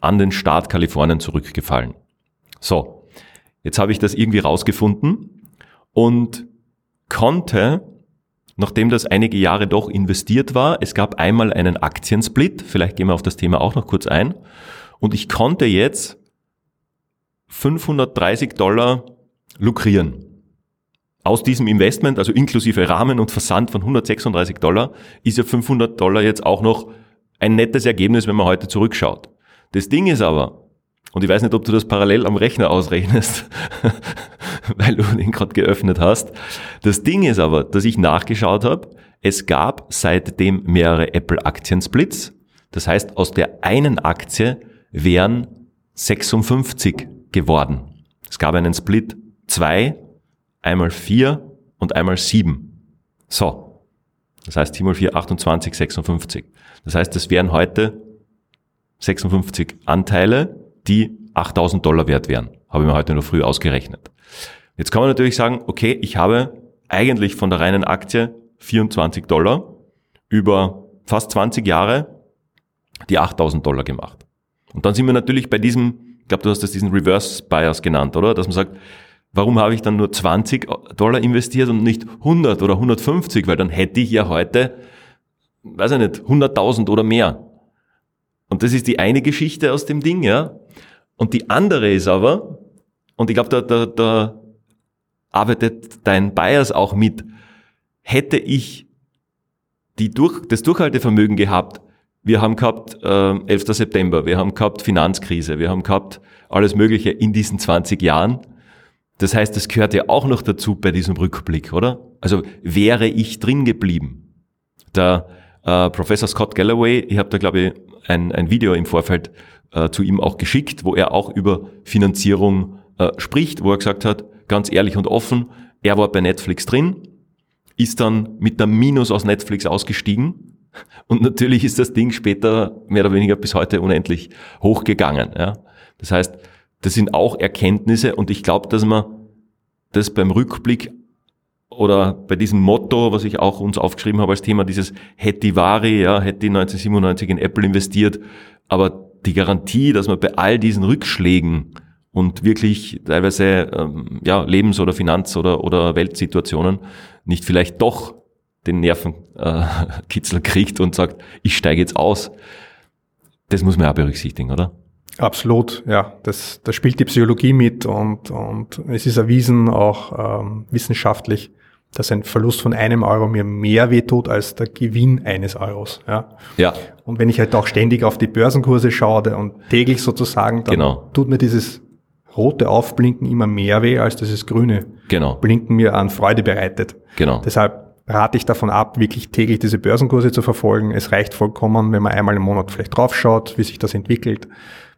Speaker 1: an den Staat Kalifornien zurückgefallen. So, Jetzt habe ich das irgendwie rausgefunden und konnte, nachdem das einige Jahre doch investiert war, es gab einmal einen Aktiensplit, vielleicht gehen wir auf das Thema auch noch kurz ein, und ich konnte jetzt 530 Dollar lukrieren. Aus diesem Investment, also inklusive Rahmen und Versand von 136 Dollar, ist ja 500 Dollar jetzt auch noch ein nettes Ergebnis, wenn man heute zurückschaut. Das Ding ist aber, und ich weiß nicht, ob du das parallel am Rechner ausrechnest, weil du den gerade geöffnet hast. Das Ding ist aber, dass ich nachgeschaut habe, es gab seitdem mehrere Apple-Aktiensplits. Das heißt, aus der einen Aktie wären 56 geworden. Es gab einen Split 2, einmal 4 und einmal 7. So. Das heißt 7 mal 4, 28, 56. Das heißt, es wären heute 56 Anteile die 8000 Dollar wert wären. Habe ich mir heute noch früh ausgerechnet. Jetzt kann man natürlich sagen, okay, ich habe eigentlich von der reinen Aktie 24 Dollar über fast 20 Jahre die 8000 Dollar gemacht. Und dann sind wir natürlich bei diesem, ich glaube, du hast das diesen Reverse Bias genannt, oder? Dass man sagt, warum habe ich dann nur 20 Dollar investiert und nicht 100 oder 150? Weil dann hätte ich ja heute, weiß ich nicht, 100.000 oder mehr. Und das ist die eine Geschichte aus dem Ding, ja. Und die andere ist aber, und ich glaube, da, da, da arbeitet dein Bias auch mit, hätte ich die durch, das Durchhaltevermögen gehabt, wir haben gehabt äh, 11. September, wir haben gehabt Finanzkrise, wir haben gehabt alles Mögliche in diesen 20 Jahren. Das heißt, das gehört ja auch noch dazu bei diesem Rückblick, oder? Also wäre ich drin geblieben. Der äh, Professor Scott Galloway, ich habe da glaube ich ein, ein Video im Vorfeld äh, zu ihm auch geschickt, wo er auch über Finanzierung äh, spricht, wo er gesagt hat, ganz ehrlich und offen, er war bei Netflix drin, ist dann mit der Minus aus Netflix ausgestiegen, Und natürlich ist das Ding später mehr oder weniger bis heute unendlich hochgegangen. Ja. Das heißt, das sind auch Erkenntnisse und ich glaube, dass man das beim Rückblick oder bei diesem Motto, was ich auch uns aufgeschrieben habe als Thema, dieses Hetivari, ja, hätte 1997 in Apple investiert, aber die Garantie, dass man bei all diesen Rückschlägen und wirklich teilweise ähm, ja, Lebens- oder Finanz- oder, oder Weltsituationen nicht vielleicht doch den Nervenkitzel äh, kriegt und sagt, ich steige jetzt aus. Das muss man auch berücksichtigen, oder?
Speaker 2: Absolut, ja. Das, da spielt die Psychologie mit und, und es ist erwiesen, auch ähm, wissenschaftlich, dass ein Verlust von einem Euro mir mehr wehtut als der Gewinn eines Euros. Ja.
Speaker 1: ja.
Speaker 2: Und wenn ich halt auch ständig auf die Börsenkurse schaue und täglich sozusagen, dann
Speaker 1: genau.
Speaker 2: tut mir dieses rote Aufblinken immer mehr weh als dieses grüne
Speaker 1: genau.
Speaker 2: Blinken mir an Freude bereitet.
Speaker 1: Genau.
Speaker 2: Deshalb rate ich davon ab, wirklich täglich diese Börsenkurse zu verfolgen. Es reicht vollkommen, wenn man einmal im Monat vielleicht draufschaut, wie sich das entwickelt.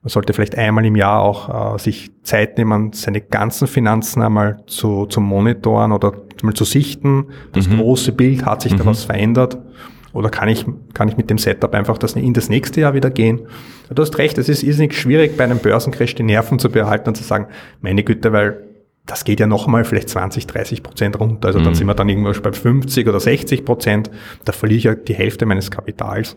Speaker 2: Man sollte vielleicht einmal im Jahr auch äh, sich Zeit nehmen, seine ganzen Finanzen einmal zu, zu monitoren oder mal zu sichten. Das mhm. große Bild, hat sich mhm. da was verändert? Oder kann ich, kann ich mit dem Setup einfach das in das nächste Jahr wieder gehen? Du hast recht, es ist irrsinnig schwierig, bei einem Börsencrash die Nerven zu behalten und zu sagen, meine Güte, weil das geht ja noch mal vielleicht 20, 30 Prozent runter. Also mhm. dann sind wir dann irgendwo bei 50 oder 60 Prozent. Da verliere ich ja die Hälfte meines Kapitals.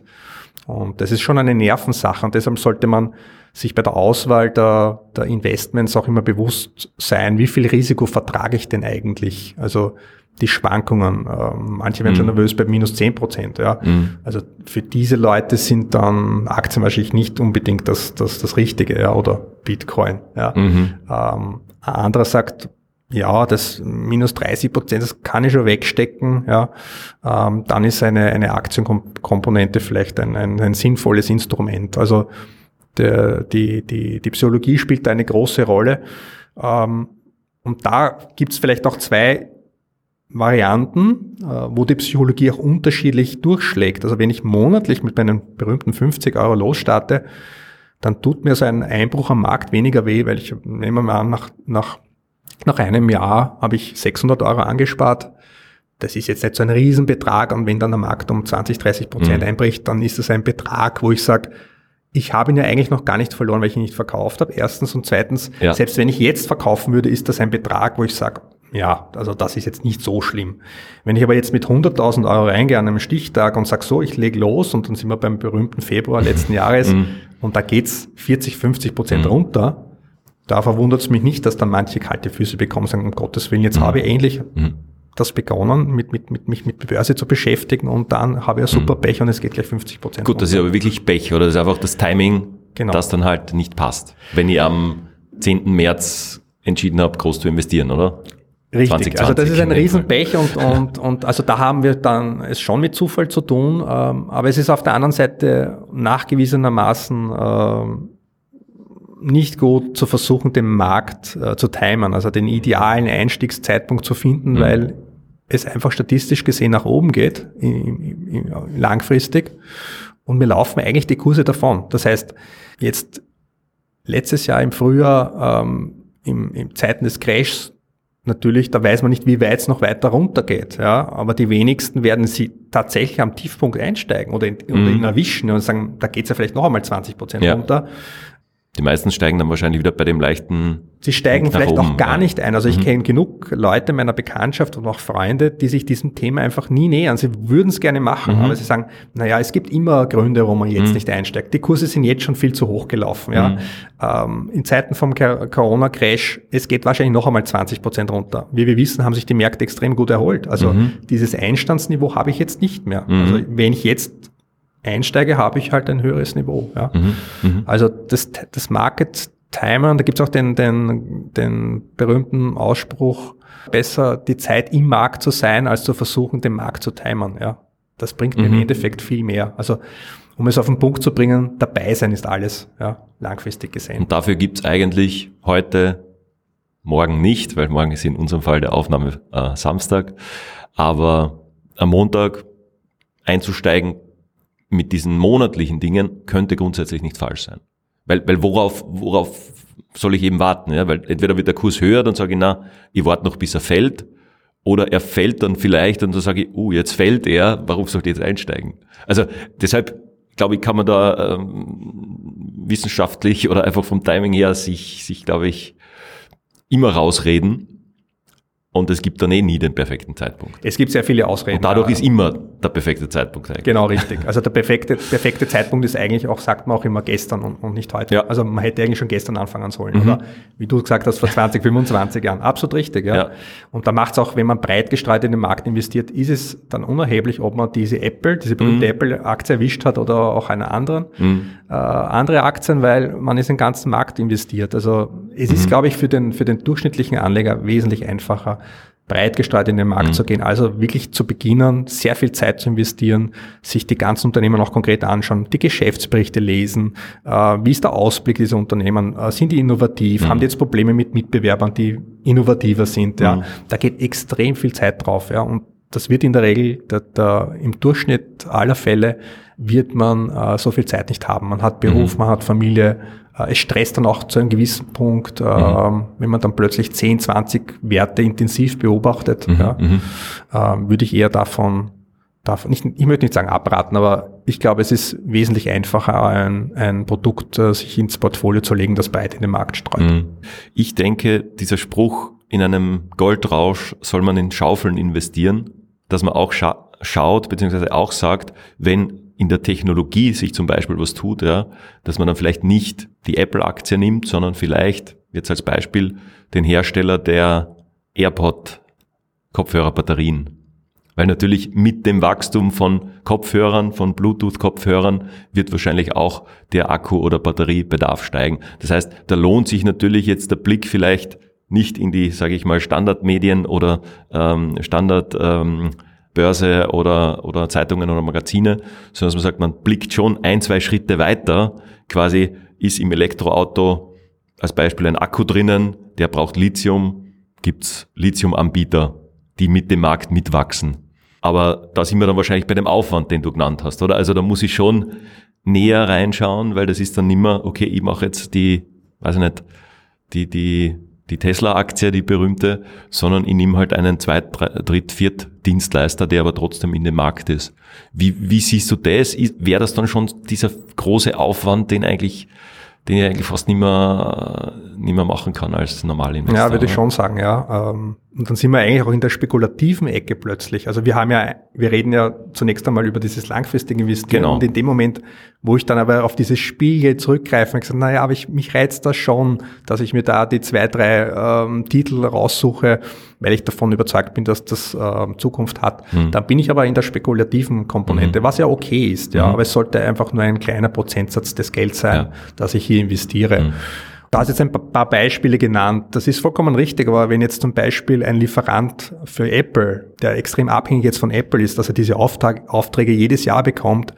Speaker 2: Und das ist schon eine Nervensache und deshalb sollte man sich bei der Auswahl der, der Investments auch immer bewusst sein, wie viel Risiko vertrage ich denn eigentlich? Also die Schwankungen. Ähm, manche werden mhm. schon nervös bei minus zehn Prozent. Ja. Mhm. Also für diese Leute sind dann Aktien wahrscheinlich nicht unbedingt das, das, das Richtige ja, oder Bitcoin. Ja. Mhm. Ähm, ein anderer sagt, ja, das minus 30 Prozent, das kann ich schon wegstecken. Ja, ähm, dann ist eine, eine Aktienkomponente vielleicht ein, ein, ein sinnvolles Instrument. Also der, die, die, die Psychologie spielt da eine große Rolle. Ähm, und da gibt es vielleicht auch zwei Varianten, äh, wo die Psychologie auch unterschiedlich durchschlägt. Also wenn ich monatlich mit meinen berühmten 50 Euro losstarte, dann tut mir so ein Einbruch am Markt weniger weh, weil ich, nehmen wir mal an, nach, nach, nach einem Jahr habe ich 600 Euro angespart. Das ist jetzt nicht so ein Riesenbetrag und wenn dann der Markt um 20, 30 Prozent mhm. einbricht, dann ist das ein Betrag, wo ich sage, ich habe ihn ja eigentlich noch gar nicht verloren, weil ich ihn nicht verkauft habe. Erstens und zweitens, ja. selbst wenn ich jetzt verkaufen würde, ist das ein Betrag, wo ich sage, ja, also das ist jetzt nicht so schlimm. Wenn ich aber jetzt mit 100.000 Euro reingehe an einem Stichtag und sage so, ich lege los und dann sind wir beim berühmten Februar letzten Jahres mhm. und da geht's 40, 50 Prozent mhm. runter, da verwundert es mich nicht, dass dann manche kalte Füße bekommen, sagen, um Gottes Willen, jetzt mhm. habe ich ähnlich das begonnen, mit, mit, mit mich mit Börse zu beschäftigen und dann habe ich ein super Pech und es geht gleich 50 Prozent.
Speaker 1: Gut, runter. das ist aber wirklich Pech oder das ist einfach das Timing, genau. das dann halt nicht passt. Wenn ich am 10. März entschieden habe, groß zu investieren, oder?
Speaker 2: Richtig, 2020 also das ist ein Riesenpech und, und, und also da haben wir dann es schon mit Zufall zu tun, ähm, aber es ist auf der anderen Seite nachgewiesenermaßen ähm, nicht gut zu versuchen, den Markt äh, zu timen, also den idealen Einstiegszeitpunkt zu finden, mhm. weil es einfach statistisch gesehen nach oben geht, langfristig, und wir laufen eigentlich die Kurse davon. Das heißt, jetzt letztes Jahr im Frühjahr, ähm, im, im Zeiten des Crashs, natürlich, da weiß man nicht, wie weit es noch weiter runtergeht. Ja, aber die wenigsten werden sie tatsächlich am Tiefpunkt einsteigen oder, in, mhm. oder ihn erwischen und sagen, da geht es ja vielleicht noch einmal 20 Prozent ja. runter.
Speaker 1: Die meisten steigen dann wahrscheinlich wieder bei dem leichten.
Speaker 2: Sie steigen vielleicht oben, auch gar ja. nicht ein. Also ich mhm. kenne genug Leute meiner Bekanntschaft und auch Freunde, die sich diesem Thema einfach nie nähern. Sie würden es gerne machen, mhm. aber sie sagen, naja, es gibt immer Gründe, warum man jetzt mhm. nicht einsteigt. Die Kurse sind jetzt schon viel zu hoch gelaufen. Ja. Mhm. Ähm, in Zeiten vom Corona-Crash, es geht wahrscheinlich noch einmal 20 Prozent runter. Wie wir wissen, haben sich die Märkte extrem gut erholt. Also mhm. dieses Einstandsniveau habe ich jetzt nicht mehr. Mhm. Also wenn ich jetzt einsteige, habe ich halt ein höheres Niveau. Ja. Mhm, mh. Also das, das Market Timer, da gibt es auch den, den, den berühmten Ausspruch, besser die Zeit im Markt zu sein, als zu versuchen, den Markt zu timern. Ja. Das bringt mir mhm. im Endeffekt viel mehr. Also um es auf den Punkt zu bringen, dabei sein ist alles, ja, langfristig gesehen.
Speaker 1: Und dafür gibt es eigentlich heute, morgen nicht, weil morgen ist in unserem Fall der Aufnahme äh, Samstag, aber am Montag einzusteigen, mit diesen monatlichen Dingen könnte grundsätzlich nicht falsch sein. Weil, weil worauf, worauf soll ich eben warten? Ja? Weil entweder wird der Kurs höher, dann sage ich, na, ich warte noch bis er fällt, Oder er fällt dann vielleicht und dann sage ich, oh, jetzt fällt er, warum sollte ich jetzt einsteigen? Also deshalb glaube ich, kann man da ähm, wissenschaftlich oder einfach vom Timing her sich, sich glaube ich, immer rausreden. Und es gibt dann eh nie den perfekten Zeitpunkt.
Speaker 2: Es gibt sehr viele Ausreden. Und
Speaker 1: dadurch ist immer der perfekte Zeitpunkt
Speaker 2: eigentlich. Genau, richtig. Also der perfekte, perfekte Zeitpunkt ist eigentlich auch, sagt man auch immer gestern und, und nicht heute. Ja. Also man hätte eigentlich schon gestern anfangen sollen. Mhm. Oder wie du gesagt hast, vor 20, 25 Jahren. Absolut richtig, ja. ja. Und da macht es auch, wenn man breit gestreut in den Markt investiert, ist es dann unerheblich, ob man diese Apple, diese berühmte mhm. Apple-Aktie erwischt hat oder auch eine anderen, mhm. äh, andere Aktien, weil man ist in den ganzen Markt investiert. Also es ist, mhm. glaube ich, für den, für den durchschnittlichen Anleger wesentlich einfacher, breit gestreut in den Markt mhm. zu gehen. Also wirklich zu beginnen, sehr viel Zeit zu investieren, sich die ganzen Unternehmen auch konkret anschauen, die Geschäftsberichte lesen, äh, wie ist der Ausblick dieser Unternehmen, äh, sind die innovativ, mhm. haben die jetzt Probleme mit Mitbewerbern, die innovativer sind, ja. Mhm. Da geht extrem viel Zeit drauf, ja. Und das wird in der Regel, der, der, im Durchschnitt aller Fälle wird man äh, so viel Zeit nicht haben. Man hat Beruf, mhm. man hat Familie, äh, es stresst dann auch zu einem gewissen Punkt, mhm. ähm, wenn man dann plötzlich 10, 20 Werte intensiv beobachtet, mhm. ja, mhm. ähm, würde ich eher davon, davon nicht, ich möchte nicht sagen abraten, aber ich glaube, es ist wesentlich einfacher, ein, ein Produkt äh, sich ins Portfolio zu legen, das breit in den Markt streut. Mhm.
Speaker 1: Ich denke, dieser Spruch, in einem Goldrausch soll man in Schaufeln investieren, dass man auch scha schaut, beziehungsweise auch sagt, wenn in der Technologie sich zum Beispiel was tut, ja, dass man dann vielleicht nicht die Apple-Aktie nimmt, sondern vielleicht, jetzt als Beispiel, den Hersteller der AirPod-Kopfhörerbatterien. Weil natürlich mit dem Wachstum von Kopfhörern, von Bluetooth-Kopfhörern, wird wahrscheinlich auch der Akku- oder Batteriebedarf steigen. Das heißt, da lohnt sich natürlich jetzt der Blick vielleicht nicht in die, sage ich mal, Standardmedien oder ähm, Standard ähm, Börse oder, oder Zeitungen oder Magazine, sondern dass man sagt, man blickt schon ein, zwei Schritte weiter. Quasi ist im Elektroauto als Beispiel ein Akku drinnen, der braucht Lithium, gibt's Lithiumanbieter, die mit dem Markt mitwachsen. Aber da sind wir dann wahrscheinlich bei dem Aufwand, den du genannt hast, oder? Also da muss ich schon näher reinschauen, weil das ist dann nimmer, okay, ich mache jetzt die, weiß ich nicht, die, die die Tesla-Aktie, die berühmte, sondern ich nehme halt einen Zweit-, Dritt-, Viert-Dienstleister, der aber trotzdem in dem Markt ist. Wie, wie siehst du das? Wäre das dann schon dieser große Aufwand, den eigentlich den ich eigentlich fast nicht mehr, nicht mehr machen kann als Normalinvestor.
Speaker 2: Ja, würde ich schon sagen, ja. Ähm, und dann sind wir eigentlich auch in der spekulativen Ecke plötzlich. Also wir haben ja, wir reden ja zunächst einmal über dieses langfristige Investieren. Genau. Und in dem Moment, wo ich dann aber auf dieses Spiel zurückgreife und gesagt, naja, aber ich, mich reizt das schon, dass ich mir da die zwei, drei ähm, Titel raussuche, weil ich davon überzeugt bin, dass das ähm, Zukunft hat. Mhm. Dann bin ich aber in der spekulativen Komponente, mhm. was ja okay ist, ja. Mhm. Aber es sollte einfach nur ein kleiner Prozentsatz des Gelds sein, ja. dass ich hier investiere. Da hast jetzt ein paar Beispiele genannt. Das ist vollkommen richtig, aber wenn jetzt zum Beispiel ein Lieferant für Apple, der extrem abhängig jetzt von Apple ist, dass er diese Auftrag, Aufträge jedes Jahr bekommt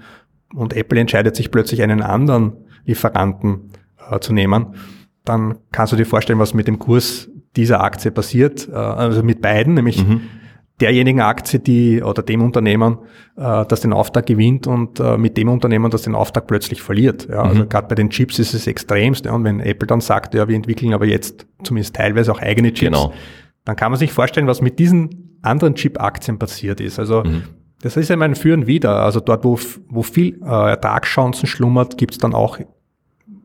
Speaker 2: und Apple entscheidet sich plötzlich einen anderen Lieferanten äh, zu nehmen, dann kannst du dir vorstellen, was mit dem Kurs dieser Aktie passiert, äh, also mit beiden, nämlich mhm derjenigen Aktie, die oder dem Unternehmen, äh, das den Auftrag gewinnt und äh, mit dem Unternehmen, das den Auftrag plötzlich verliert. Ja, also mhm. gerade bei den Chips ist es extremst. Ja, und wenn Apple dann sagt, ja, wir entwickeln aber jetzt zumindest teilweise auch eigene Chips, genau. dann kann man sich vorstellen, was mit diesen anderen Chip-Aktien passiert ist. Also mhm. das ist ja mein Führen wieder. Also dort, wo, wo viel äh, Ertragschancen schlummert, gibt es dann auch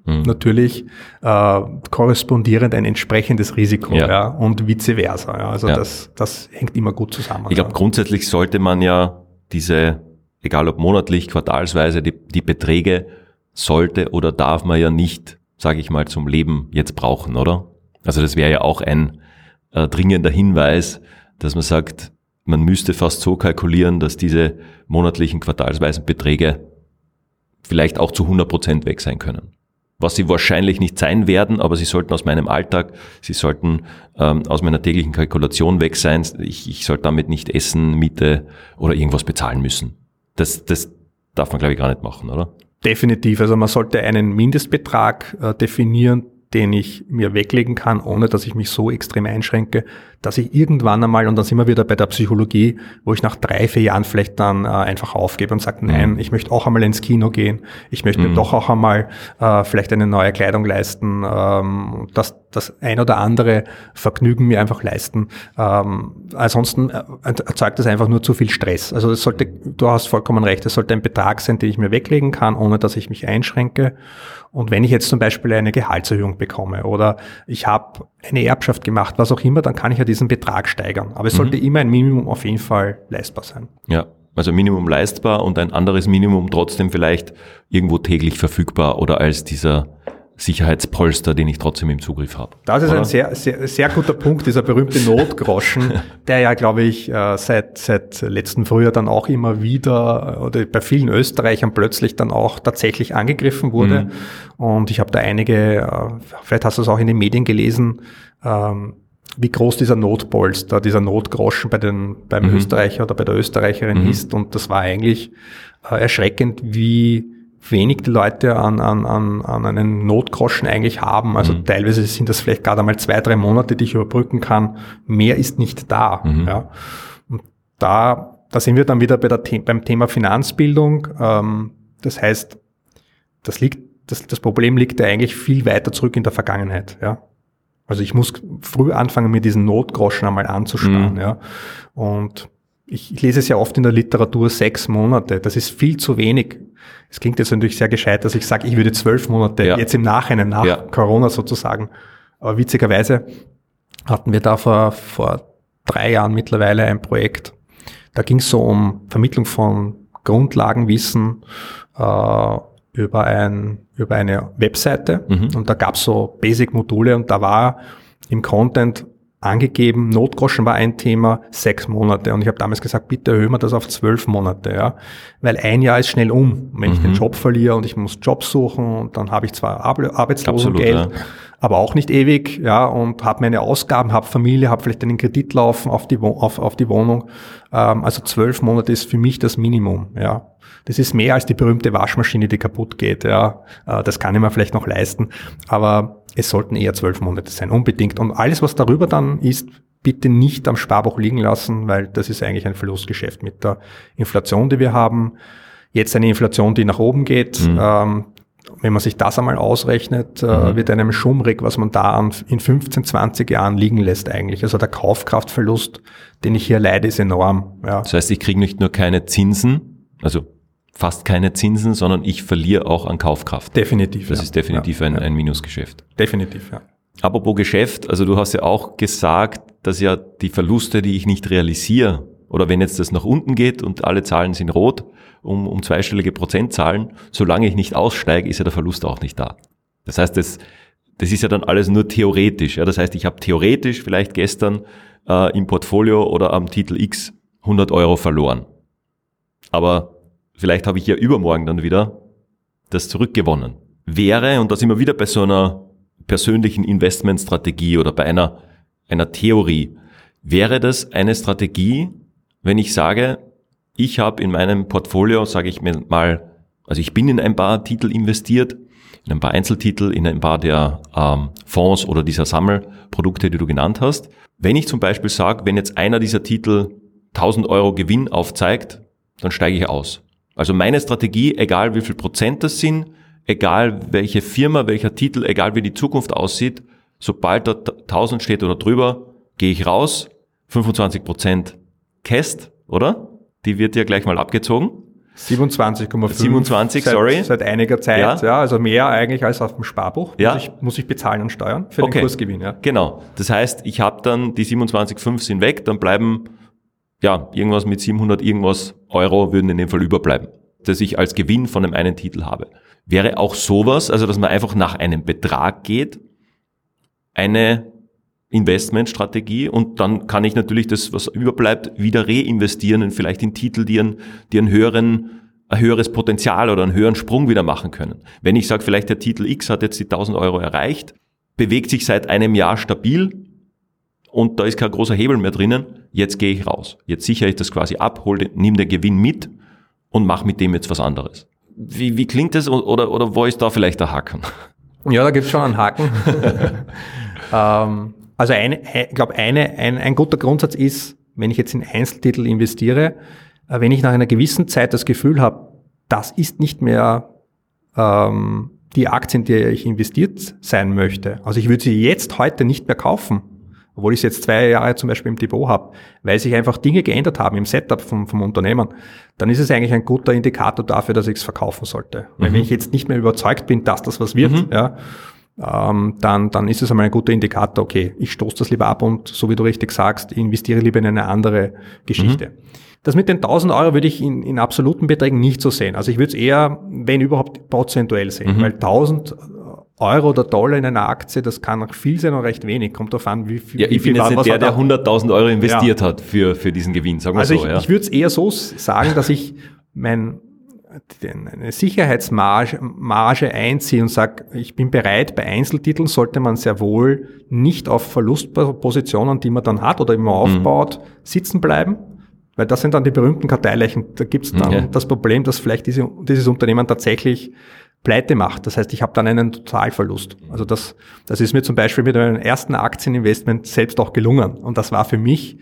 Speaker 2: mhm. natürlich äh, korrespondierend ein entsprechendes Risiko ja. ja und vice versa. Ja. Also ja. Das, das hängt immer gut zusammen.
Speaker 1: Ich glaube, grundsätzlich sollte man ja diese, egal ob monatlich, quartalsweise, die, die Beträge sollte oder darf man ja nicht, sage ich mal, zum Leben jetzt brauchen, oder? Also das wäre ja auch ein äh, dringender Hinweis, dass man sagt, man müsste fast so kalkulieren, dass diese monatlichen quartalsweisen Beträge vielleicht auch zu 100 Prozent weg sein können was sie wahrscheinlich nicht sein werden, aber sie sollten aus meinem Alltag, sie sollten ähm, aus meiner täglichen Kalkulation weg sein. Ich, ich sollte damit nicht Essen, Miete oder irgendwas bezahlen müssen. Das, das darf man, glaube ich, gar nicht machen, oder?
Speaker 2: Definitiv. Also man sollte einen Mindestbetrag äh, definieren, den ich mir weglegen kann, ohne dass ich mich so extrem einschränke, dass ich irgendwann einmal, und dann sind wir wieder bei der Psychologie, wo ich nach drei, vier Jahren vielleicht dann äh, einfach aufgebe und sage, nein, mhm. ich möchte auch einmal ins Kino gehen, ich möchte mhm. mir doch auch einmal äh, vielleicht eine neue Kleidung leisten. Ähm, das, das ein oder andere Vergnügen mir einfach leisten. Ähm, ansonsten äh, erzeugt das einfach nur zu viel Stress. Also es sollte, du hast vollkommen recht, es sollte ein Betrag sein, den ich mir weglegen kann, ohne dass ich mich einschränke. Und wenn ich jetzt zum Beispiel eine Gehaltserhöhung bekomme oder ich habe eine Erbschaft gemacht, was auch immer, dann kann ich ja diesen Betrag steigern. Aber es mhm. sollte immer ein Minimum auf jeden Fall leistbar sein.
Speaker 1: Ja, also Minimum leistbar und ein anderes Minimum trotzdem vielleicht irgendwo täglich verfügbar oder als dieser Sicherheitspolster, den ich trotzdem im Zugriff habe.
Speaker 2: Das ist oder? ein sehr, sehr, sehr guter Punkt, dieser berühmte Notgroschen, der ja, glaube ich, äh, seit, seit letzten Frühjahr dann auch immer wieder oder bei vielen Österreichern plötzlich dann auch tatsächlich angegriffen wurde. Mhm. Und ich habe da einige, äh, vielleicht hast du es auch in den Medien gelesen, ähm, wie groß dieser Notpolster, dieser Notgroschen bei den, beim mhm. Österreicher oder bei der Österreicherin mhm. ist. Und das war eigentlich äh, erschreckend, wie wenig die Leute an, an, an, an einen Notgroschen eigentlich haben. Also mhm. teilweise sind das vielleicht gerade einmal zwei, drei Monate, die ich überbrücken kann. Mehr ist nicht da. Mhm. Ja. Und da, da sind wir dann wieder bei der, beim Thema Finanzbildung. Ähm, das heißt, das liegt, das, das Problem liegt ja eigentlich viel weiter zurück in der Vergangenheit. Ja. Also ich muss früh anfangen, mir diesen Notgroschen einmal anzusparen. Mhm. Ja. Und ich, lese es ja oft in der Literatur sechs Monate. Das ist viel zu wenig. Es klingt jetzt natürlich sehr gescheit, dass ich sage, ich würde zwölf Monate ja. jetzt im Nachhinein, nach ja. Corona sozusagen. Aber witzigerweise hatten wir da vor, vor drei Jahren mittlerweile ein Projekt. Da ging es so um Vermittlung von Grundlagenwissen äh, über, ein, über eine Webseite. Mhm. Und da gab es so Basic-Module und da war im Content angegeben, Notgroschen war ein Thema, sechs Monate. Und ich habe damals gesagt, bitte erhöhen wir das auf zwölf Monate, ja. Weil ein Jahr ist schnell um. Wenn mhm. ich den mhm. Job verliere und ich muss Job suchen, und dann habe ich zwar Arbeitslosengeld, Absolut, ja. aber auch nicht ewig, ja, und habe meine Ausgaben, habe Familie, habe vielleicht einen Kredit laufen auf die, auf, auf die Wohnung. Ähm, also zwölf Monate ist für mich das Minimum, ja. Das ist mehr als die berühmte Waschmaschine, die kaputt geht, ja. Äh, das kann ich mir vielleicht noch leisten. Aber es sollten eher zwölf Monate sein, unbedingt. Und alles, was darüber dann ist, bitte nicht am Sparbuch liegen lassen, weil das ist eigentlich ein Verlustgeschäft mit der Inflation, die wir haben. Jetzt eine Inflation, die nach oben geht. Mhm. Ähm, wenn man sich das einmal ausrechnet, äh, mhm. wird einem schummrig, was man da an, in 15, 20 Jahren liegen lässt eigentlich. Also der Kaufkraftverlust, den ich hier leide, ist enorm.
Speaker 1: Ja. Das heißt, ich kriege nicht nur keine Zinsen, also fast keine Zinsen, sondern ich verliere auch an Kaufkraft.
Speaker 2: Definitiv.
Speaker 1: Das ja. ist definitiv ja, ein, ein Minusgeschäft.
Speaker 2: Definitiv, ja.
Speaker 1: Apropos Geschäft, also du hast ja auch gesagt, dass ja die Verluste, die ich nicht realisiere, oder wenn jetzt das nach unten geht und alle Zahlen sind rot, um, um zweistellige Prozentzahlen, solange ich nicht aussteige, ist ja der Verlust auch nicht da. Das heißt, das, das ist ja dann alles nur theoretisch. Ja? Das heißt, ich habe theoretisch vielleicht gestern äh, im Portfolio oder am Titel X 100 Euro verloren. Aber vielleicht habe ich ja übermorgen dann wieder das zurückgewonnen. Wäre, und da sind wir wieder bei so einer persönlichen Investmentstrategie oder bei einer, einer Theorie, wäre das eine Strategie, wenn ich sage, ich habe in meinem Portfolio, sage ich mir mal, also ich bin in ein paar Titel investiert, in ein paar Einzeltitel, in ein paar der ähm, Fonds oder dieser Sammelprodukte, die du genannt hast. Wenn ich zum Beispiel sage, wenn jetzt einer dieser Titel 1000 Euro Gewinn aufzeigt, dann steige ich aus. Also meine Strategie, egal wie viel Prozent das sind, egal welche Firma, welcher Titel, egal wie die Zukunft aussieht, sobald da 1000 steht oder drüber, gehe ich raus, 25 Prozent Cast, oder? Die wird ja gleich mal abgezogen.
Speaker 2: 27,5.
Speaker 1: 27,
Speaker 2: seit,
Speaker 1: sorry.
Speaker 2: Seit einiger Zeit, ja. ja. Also mehr eigentlich als auf dem Sparbuch.
Speaker 1: Ja.
Speaker 2: Muss, ich, muss ich bezahlen und steuern für
Speaker 1: okay.
Speaker 2: den Kursgewinn, ja.
Speaker 1: Genau. Das heißt, ich habe dann die 27,5 sind weg, dann bleiben ja, irgendwas mit 700 irgendwas Euro würden in dem Fall überbleiben, dass ich als Gewinn von dem einen Titel habe. Wäre auch sowas, also dass man einfach nach einem Betrag geht, eine Investmentstrategie und dann kann ich natürlich das, was überbleibt, wieder reinvestieren und vielleicht in Titel, die einen, die einen höheren, ein höheres Potenzial oder einen höheren Sprung wieder machen können. Wenn ich sage, vielleicht der Titel X hat jetzt die 1000 Euro erreicht, bewegt sich seit einem Jahr stabil, und da ist kein großer Hebel mehr drinnen, jetzt gehe ich raus. Jetzt sichere ich das quasi ab, hol den, nimm den Gewinn mit und mach mit dem jetzt was anderes. Wie, wie klingt das oder, oder wo ist da vielleicht der Haken?
Speaker 2: Ja, da gibt es schon einen Haken. ähm, also ich glaube, eine, ein, ein guter Grundsatz ist, wenn ich jetzt in Einzeltitel investiere, äh, wenn ich nach einer gewissen Zeit das Gefühl habe, das ist nicht mehr ähm, die Aktien, die ich investiert sein möchte, also ich würde sie jetzt heute nicht mehr kaufen, obwohl ich es jetzt zwei Jahre zum Beispiel im Depot habe, weil sich einfach Dinge geändert haben im Setup vom, vom Unternehmen, dann ist es eigentlich ein guter Indikator dafür, dass ich es verkaufen sollte. Mhm. Wenn ich jetzt nicht mehr überzeugt bin, dass das was wird, mhm. ja, ähm, dann, dann ist es einmal ein guter Indikator, okay, ich stoße das lieber ab und so wie du richtig sagst, investiere lieber in eine andere Geschichte. Mhm. Das mit den 1000 Euro würde ich in, in absoluten Beträgen nicht so sehen. Also ich würde es eher, wenn überhaupt, prozentuell sehen, mhm. weil 1000 Euro oder Dollar in einer Aktie, das kann auch viel sein und recht wenig. Kommt darauf an, wie viel.
Speaker 1: Ja, ich bin jetzt nicht der, der 100.000 Euro investiert ja. hat für, für diesen Gewinn,
Speaker 2: sagen wir also so. Ich, ja. ich würde es eher so sagen, dass ich mein, eine Sicherheitsmarge Marge einziehe und sage, ich bin bereit, bei Einzeltiteln sollte man sehr wohl nicht auf Verlustpositionen, die man dann hat oder immer mhm. aufbaut, mhm. sitzen bleiben. Weil das sind dann die berühmten Karteileichen. Da gibt es dann okay. das Problem, dass vielleicht diese, dieses Unternehmen tatsächlich pleite macht. Das heißt, ich habe dann einen Totalverlust. Also das, das ist mir zum Beispiel mit meinem ersten Aktieninvestment selbst auch gelungen. Und das war für mich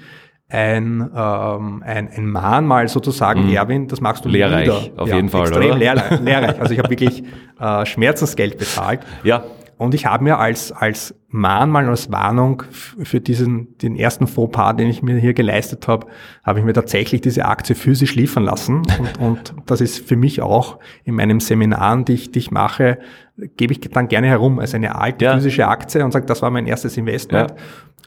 Speaker 2: ein, ähm, ein, ein Mahnmal sozusagen, mhm. Erwin, das magst du
Speaker 1: Lehrreich, wieder. auf
Speaker 2: ja,
Speaker 1: jeden Fall,
Speaker 2: extrem oder? Lehrreich, lehrreich. Also ich habe wirklich äh, Schmerzensgeld bezahlt.
Speaker 1: Ja.
Speaker 2: Und ich habe mir als, als Mahnmal, als Warnung für diesen, den ersten Fauxpas, den ich mir hier geleistet habe, habe ich mir tatsächlich diese Aktie physisch liefern lassen. Und, und das ist für mich auch in meinen Seminaren, die ich, die ich mache, gebe ich dann gerne herum als eine alte ja. physische Aktie und sage, das war mein erstes Investment. Ja.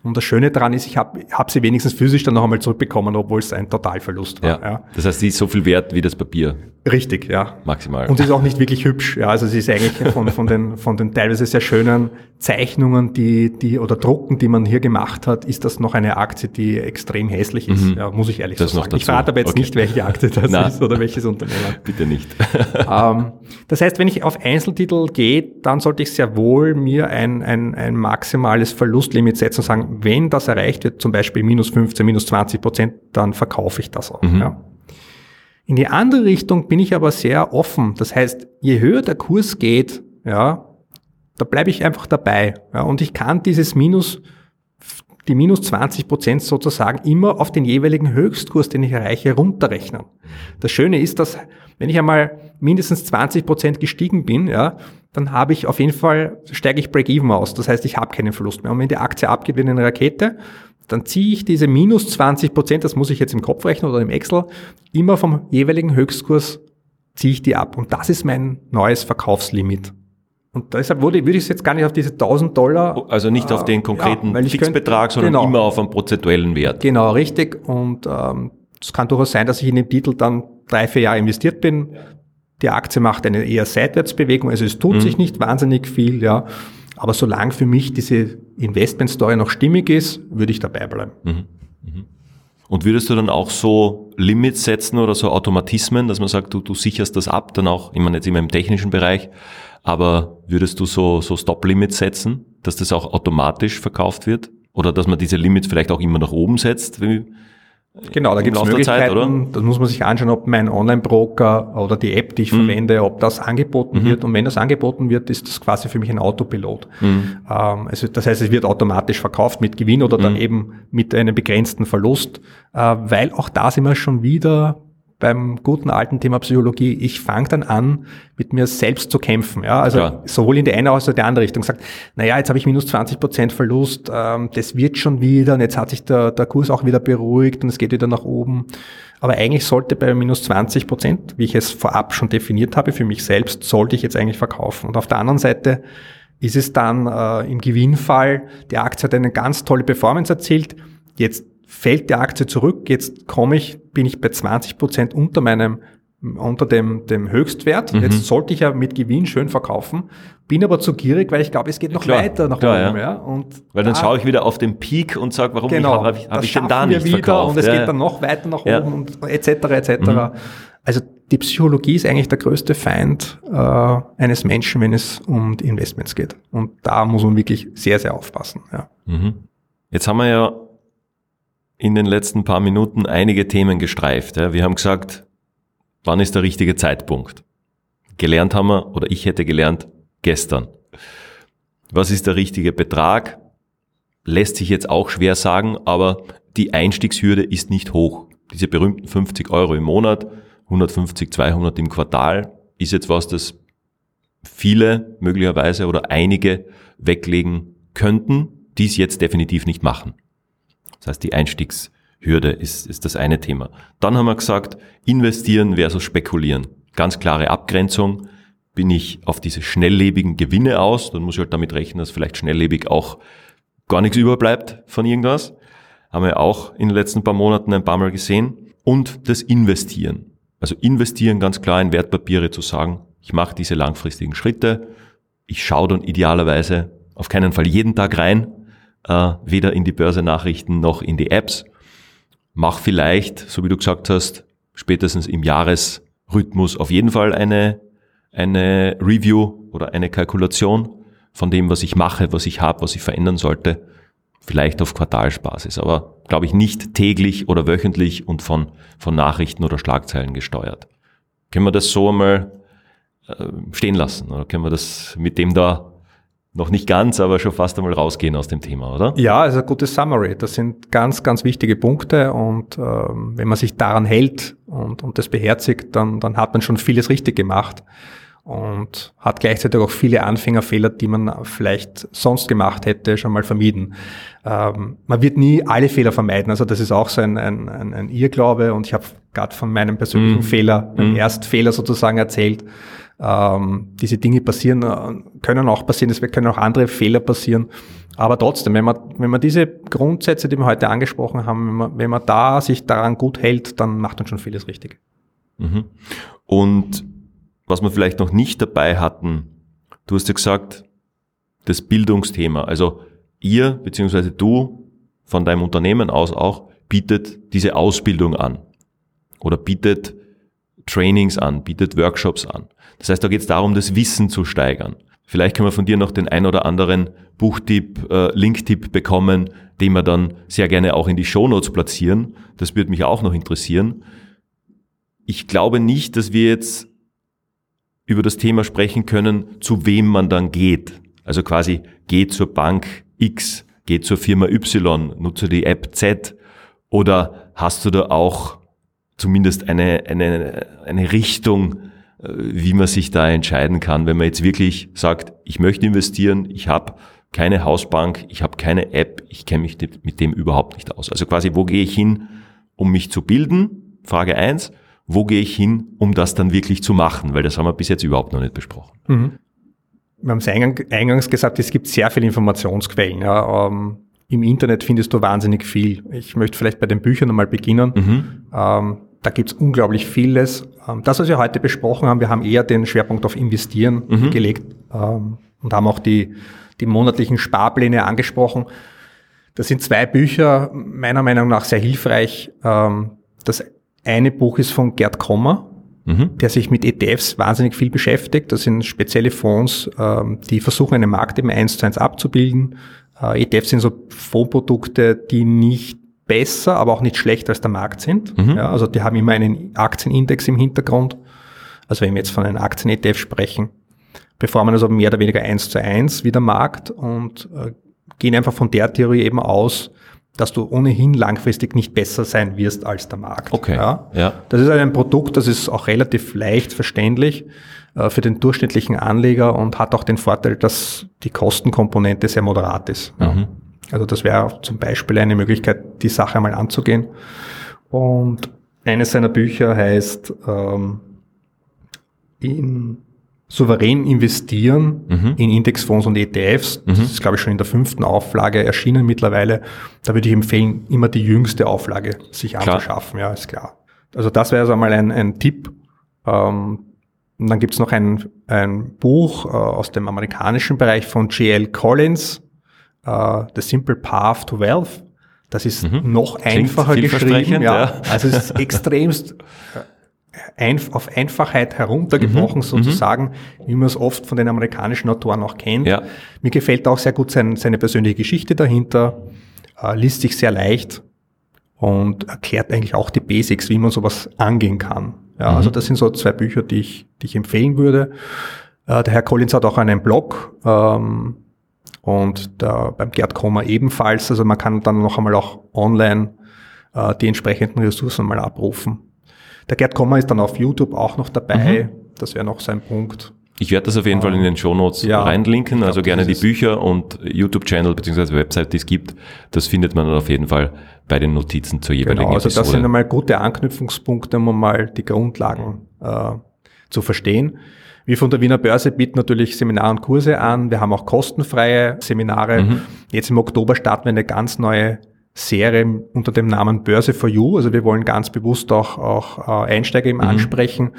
Speaker 2: Und das Schöne daran ist, ich habe hab sie wenigstens physisch dann noch einmal zurückbekommen, obwohl es ein Totalverlust war.
Speaker 1: Ja. ja. Das heißt, sie ist so viel wert wie das Papier.
Speaker 2: Richtig, ja.
Speaker 1: Maximal.
Speaker 2: Und sie ist auch nicht wirklich hübsch. Ja, also sie ist eigentlich von, von, den, von den teilweise sehr schönen Zeichnungen, die, die, oder Drucken, die man hier gemacht hat, ist das noch eine Aktie, die extrem hässlich ist. Mhm. Ja, muss ich ehrlich das so sagen. Ich verrate aber jetzt okay. nicht, welche Aktie das ist oder welches Unternehmen.
Speaker 1: Bitte nicht.
Speaker 2: ähm, das heißt, wenn ich auf Einzeltitel gehe, dann sollte ich sehr wohl mir ein, ein, ein maximales Verlustlimit setzen und sagen, wenn das erreicht wird, zum Beispiel minus 15, minus 20 Prozent, dann verkaufe ich das auch. Mhm. Ja. In die andere Richtung bin ich aber sehr offen. Das heißt, je höher der Kurs geht, ja, da bleibe ich einfach dabei. Ja, und ich kann dieses Minus, die minus 20 Prozent sozusagen immer auf den jeweiligen Höchstkurs, den ich erreiche, runterrechnen. Das Schöne ist, dass wenn ich einmal mindestens 20 Prozent gestiegen bin, ja, dann habe ich auf jeden Fall, steige ich Break-Even aus. Das heißt, ich habe keinen Verlust mehr. Und wenn die Aktie abgeht wie eine Rakete, dann ziehe ich diese minus 20 Prozent, das muss ich jetzt im Kopf rechnen oder im Excel, immer vom jeweiligen Höchstkurs ziehe ich die ab. Und das ist mein neues Verkaufslimit. Und deshalb würde, würde ich es jetzt gar nicht auf diese 1000 Dollar.
Speaker 1: Also nicht auf den konkreten ja, Fixbetrag, sondern genau, immer auf einen prozentuellen Wert.
Speaker 2: Genau, richtig. Und ähm, es kann durchaus sein, dass ich in dem Titel dann drei, vier Jahre investiert bin. Die Aktie macht eine eher Seitwärtsbewegung, also es tut mhm. sich nicht wahnsinnig viel, ja. Aber solange für mich diese Investmentstory noch stimmig ist, würde ich dabei bleiben. Mhm.
Speaker 1: Mhm. Und würdest du dann auch so Limits setzen oder so Automatismen, dass man sagt, du, du sicherst das ab, dann auch, ich meine jetzt immer im technischen Bereich, aber würdest du so, so Stop-Limits setzen, dass das auch automatisch verkauft wird? Oder dass man diese Limits vielleicht auch immer nach oben setzt?
Speaker 2: Genau, da gibt es Möglichkeiten. Zeit, da muss man sich anschauen, ob mein Online-Broker oder die App, die ich mhm. verwende, ob das angeboten mhm. wird. Und wenn das angeboten wird, ist das quasi für mich ein Autopilot. Mhm. Ähm, also das heißt, es wird automatisch verkauft mit Gewinn oder dann mhm. eben mit einem begrenzten Verlust, äh, weil auch da sind wir schon wieder beim guten alten Thema Psychologie, ich fange dann an, mit mir selbst zu kämpfen. Ja? Also Klar. sowohl in die eine als auch in die andere Richtung. Sagt, naja, jetzt habe ich minus 20 Prozent Verlust, ähm, das wird schon wieder und jetzt hat sich der, der Kurs auch wieder beruhigt und es geht wieder nach oben. Aber eigentlich sollte bei minus 20 Prozent, wie ich es vorab schon definiert habe, für mich selbst, sollte ich jetzt eigentlich verkaufen. Und auf der anderen Seite ist es dann äh, im Gewinnfall, die Aktie hat eine ganz tolle Performance erzielt, jetzt fällt die Aktie zurück, jetzt komme ich, bin ich bei 20 Prozent unter meinem unter dem, dem Höchstwert. Mhm. Jetzt sollte ich ja mit Gewinn schön verkaufen, bin aber zu gierig, weil ich glaube, es geht noch klar, weiter nach
Speaker 1: klar, oben. Ja. ja. Und
Speaker 2: weil dann schaue ich wieder auf den Peak und sage, warum genau, habe ich, hab ich denn da nicht wieder verkauft? Und es ja, geht dann noch weiter nach oben und etc. etc. Mhm. Also die Psychologie ist eigentlich der größte Feind äh, eines Menschen, wenn es um die Investments geht. Und da muss man wirklich sehr, sehr aufpassen. Ja.
Speaker 1: Mhm. Jetzt haben wir ja in den letzten paar Minuten einige Themen gestreift. Wir haben gesagt, wann ist der richtige Zeitpunkt? Gelernt haben wir, oder ich hätte gelernt, gestern. Was ist der richtige Betrag? Lässt sich jetzt auch schwer sagen, aber die Einstiegshürde ist nicht hoch. Diese berühmten 50 Euro im Monat, 150, 200 im Quartal, ist jetzt was, das viele möglicherweise oder einige weglegen könnten, die es jetzt definitiv nicht machen. Das heißt, die Einstiegshürde ist, ist das eine Thema. Dann haben wir gesagt, investieren versus spekulieren. Ganz klare Abgrenzung. Bin ich auf diese schnelllebigen Gewinne aus, dann muss ich halt damit rechnen, dass vielleicht schnelllebig auch gar nichts überbleibt von irgendwas. Haben wir auch in den letzten paar Monaten ein paar Mal gesehen. Und das Investieren. Also investieren ganz klar in Wertpapiere zu sagen, ich mache diese langfristigen Schritte, ich schaue dann idealerweise auf keinen Fall jeden Tag rein, äh, weder in die Börsenachrichten noch in die Apps. Mach vielleicht, so wie du gesagt hast, spätestens im Jahresrhythmus auf jeden Fall eine, eine Review oder eine Kalkulation von dem, was ich mache, was ich habe, was ich verändern sollte. Vielleicht auf Quartalsbasis, aber glaube ich nicht täglich oder wöchentlich und von, von Nachrichten oder Schlagzeilen gesteuert. Können wir das so einmal äh, stehen lassen oder können wir das mit dem da noch nicht ganz, aber schon fast einmal rausgehen aus dem Thema, oder?
Speaker 2: Ja, ist ein gutes Summary. Das sind ganz, ganz wichtige Punkte und ähm, wenn man sich daran hält und, und das beherzigt, dann, dann hat man schon vieles richtig gemacht und hat gleichzeitig auch viele Anfängerfehler, die man vielleicht sonst gemacht hätte, schon mal vermieden. Ähm, man wird nie alle Fehler vermeiden, also das ist auch so ein, ein, ein, ein Irrglaube und ich habe gerade von meinem persönlichen mm. Fehler, meinem mm. Erstfehler sozusagen erzählt. Ähm, diese Dinge passieren, äh, können auch passieren, es können auch andere Fehler passieren. Aber trotzdem, wenn man, wenn man diese Grundsätze, die wir heute angesprochen haben, wenn man, wenn man da sich daran gut hält, dann macht man schon vieles richtig.
Speaker 1: Mhm. Und was wir vielleicht noch nicht dabei hatten, du hast ja gesagt, das Bildungsthema. Also ihr, beziehungsweise du von deinem Unternehmen aus auch, bietet diese Ausbildung an oder bietet Trainings an, bietet Workshops an. Das heißt, da geht es darum, das Wissen zu steigern. Vielleicht können wir von dir noch den ein oder anderen Buchtipp, äh, Linktipp bekommen, den wir dann sehr gerne auch in die Shownotes platzieren. Das würde mich auch noch interessieren. Ich glaube nicht, dass wir jetzt über das Thema sprechen können, zu wem man dann geht. Also quasi geht zur Bank X, geht zur Firma Y, nutze die App Z oder hast du da auch zumindest eine, eine, eine Richtung, wie man sich da entscheiden kann, wenn man jetzt wirklich sagt, ich möchte investieren, ich habe keine Hausbank, ich habe keine App, ich kenne mich mit dem überhaupt nicht aus. Also quasi, wo gehe ich hin, um mich zu bilden? Frage eins. Wo gehe ich hin, um das dann wirklich zu machen? Weil das haben wir bis jetzt überhaupt noch nicht besprochen. Mhm.
Speaker 2: Wir haben es eingangs gesagt, es gibt sehr viele Informationsquellen. Ja. Ähm, Im Internet findest du wahnsinnig viel. Ich möchte vielleicht bei den Büchern einmal beginnen. Mhm. Ähm, da gibt's unglaublich vieles. Ähm, das, was wir heute besprochen haben, wir haben eher den Schwerpunkt auf Investieren mhm. gelegt ähm, und haben auch die, die monatlichen Sparpläne angesprochen. Das sind zwei Bücher, meiner Meinung nach sehr hilfreich. Ähm, das eine Buch ist von Gerd Kommer, mhm. der sich mit ETFs wahnsinnig viel beschäftigt. Das sind spezielle Fonds, die versuchen, einen Markt eben eins zu eins abzubilden. Äh, ETFs sind so Fondsprodukte, die nicht besser, aber auch nicht schlechter als der Markt sind. Mhm. Ja, also die haben immer einen Aktienindex im Hintergrund. Also wenn wir jetzt von einem Aktien-ETF sprechen, performen also mehr oder weniger eins zu eins wie der Markt und äh, gehen einfach von der Theorie eben aus, dass du ohnehin langfristig nicht besser sein wirst als der Markt.
Speaker 1: Okay. Ja?
Speaker 2: ja. Das ist ein Produkt, das ist auch relativ leicht verständlich äh, für den durchschnittlichen Anleger und hat auch den Vorteil, dass die Kostenkomponente sehr moderat ist. Ja. Also das wäre zum Beispiel eine Möglichkeit, die Sache einmal anzugehen. Und eines seiner Bücher heißt ähm, in souverän investieren mhm. in Indexfonds und ETFs. Das mhm. ist, glaube ich, schon in der fünften Auflage erschienen mittlerweile. Da würde ich empfehlen, immer die jüngste Auflage sich anzuschaffen. Ja, ist klar. Also das wäre also einmal ein, ein Tipp. Ähm, und dann gibt's noch ein, ein Buch äh, aus dem amerikanischen Bereich von G.L. Collins, uh, The Simple Path to Wealth. Das ist mhm. noch einfacher geschrieben. Ja. ja. Also es ist extremst äh, ein, auf Einfachheit heruntergebrochen mhm. sozusagen, wie man es oft von den amerikanischen Autoren auch kennt. Ja. Mir gefällt auch sehr gut sein, seine persönliche Geschichte dahinter, äh, liest sich sehr leicht und erklärt eigentlich auch die Basics, wie man sowas angehen kann. Ja, mhm. Also das sind so zwei Bücher, die ich, die ich empfehlen würde. Äh, der Herr Collins hat auch einen Blog, ähm, und da beim Gerd Kommer ebenfalls. Also man kann dann noch einmal auch online äh, die entsprechenden Ressourcen mal abrufen. Der Gerd Kommer ist dann auf YouTube auch noch dabei. Mhm. Das wäre noch sein Punkt.
Speaker 1: Ich werde das auf jeden Fall in den Shownotes
Speaker 2: Ja.
Speaker 1: reinlinken, also
Speaker 2: glaub,
Speaker 1: gerne die
Speaker 2: das
Speaker 1: Bücher und YouTube-Channel bzw. Website, die es gibt. Das findet man dann auf jeden Fall bei den Notizen zur jeweiligen
Speaker 2: Genau, also das
Speaker 1: Episode.
Speaker 2: sind einmal gute Anknüpfungspunkte, um mal die Grundlagen äh, zu verstehen. Wir von der Wiener Börse bieten natürlich Seminare und Kurse an. Wir haben auch kostenfreie Seminare.
Speaker 1: Mhm.
Speaker 2: Jetzt im Oktober starten wir eine ganz neue Serie unter dem Namen Börse for You. Also wir wollen ganz bewusst auch, auch äh, Einsteiger
Speaker 1: Mhm.
Speaker 2: eben ansprechen.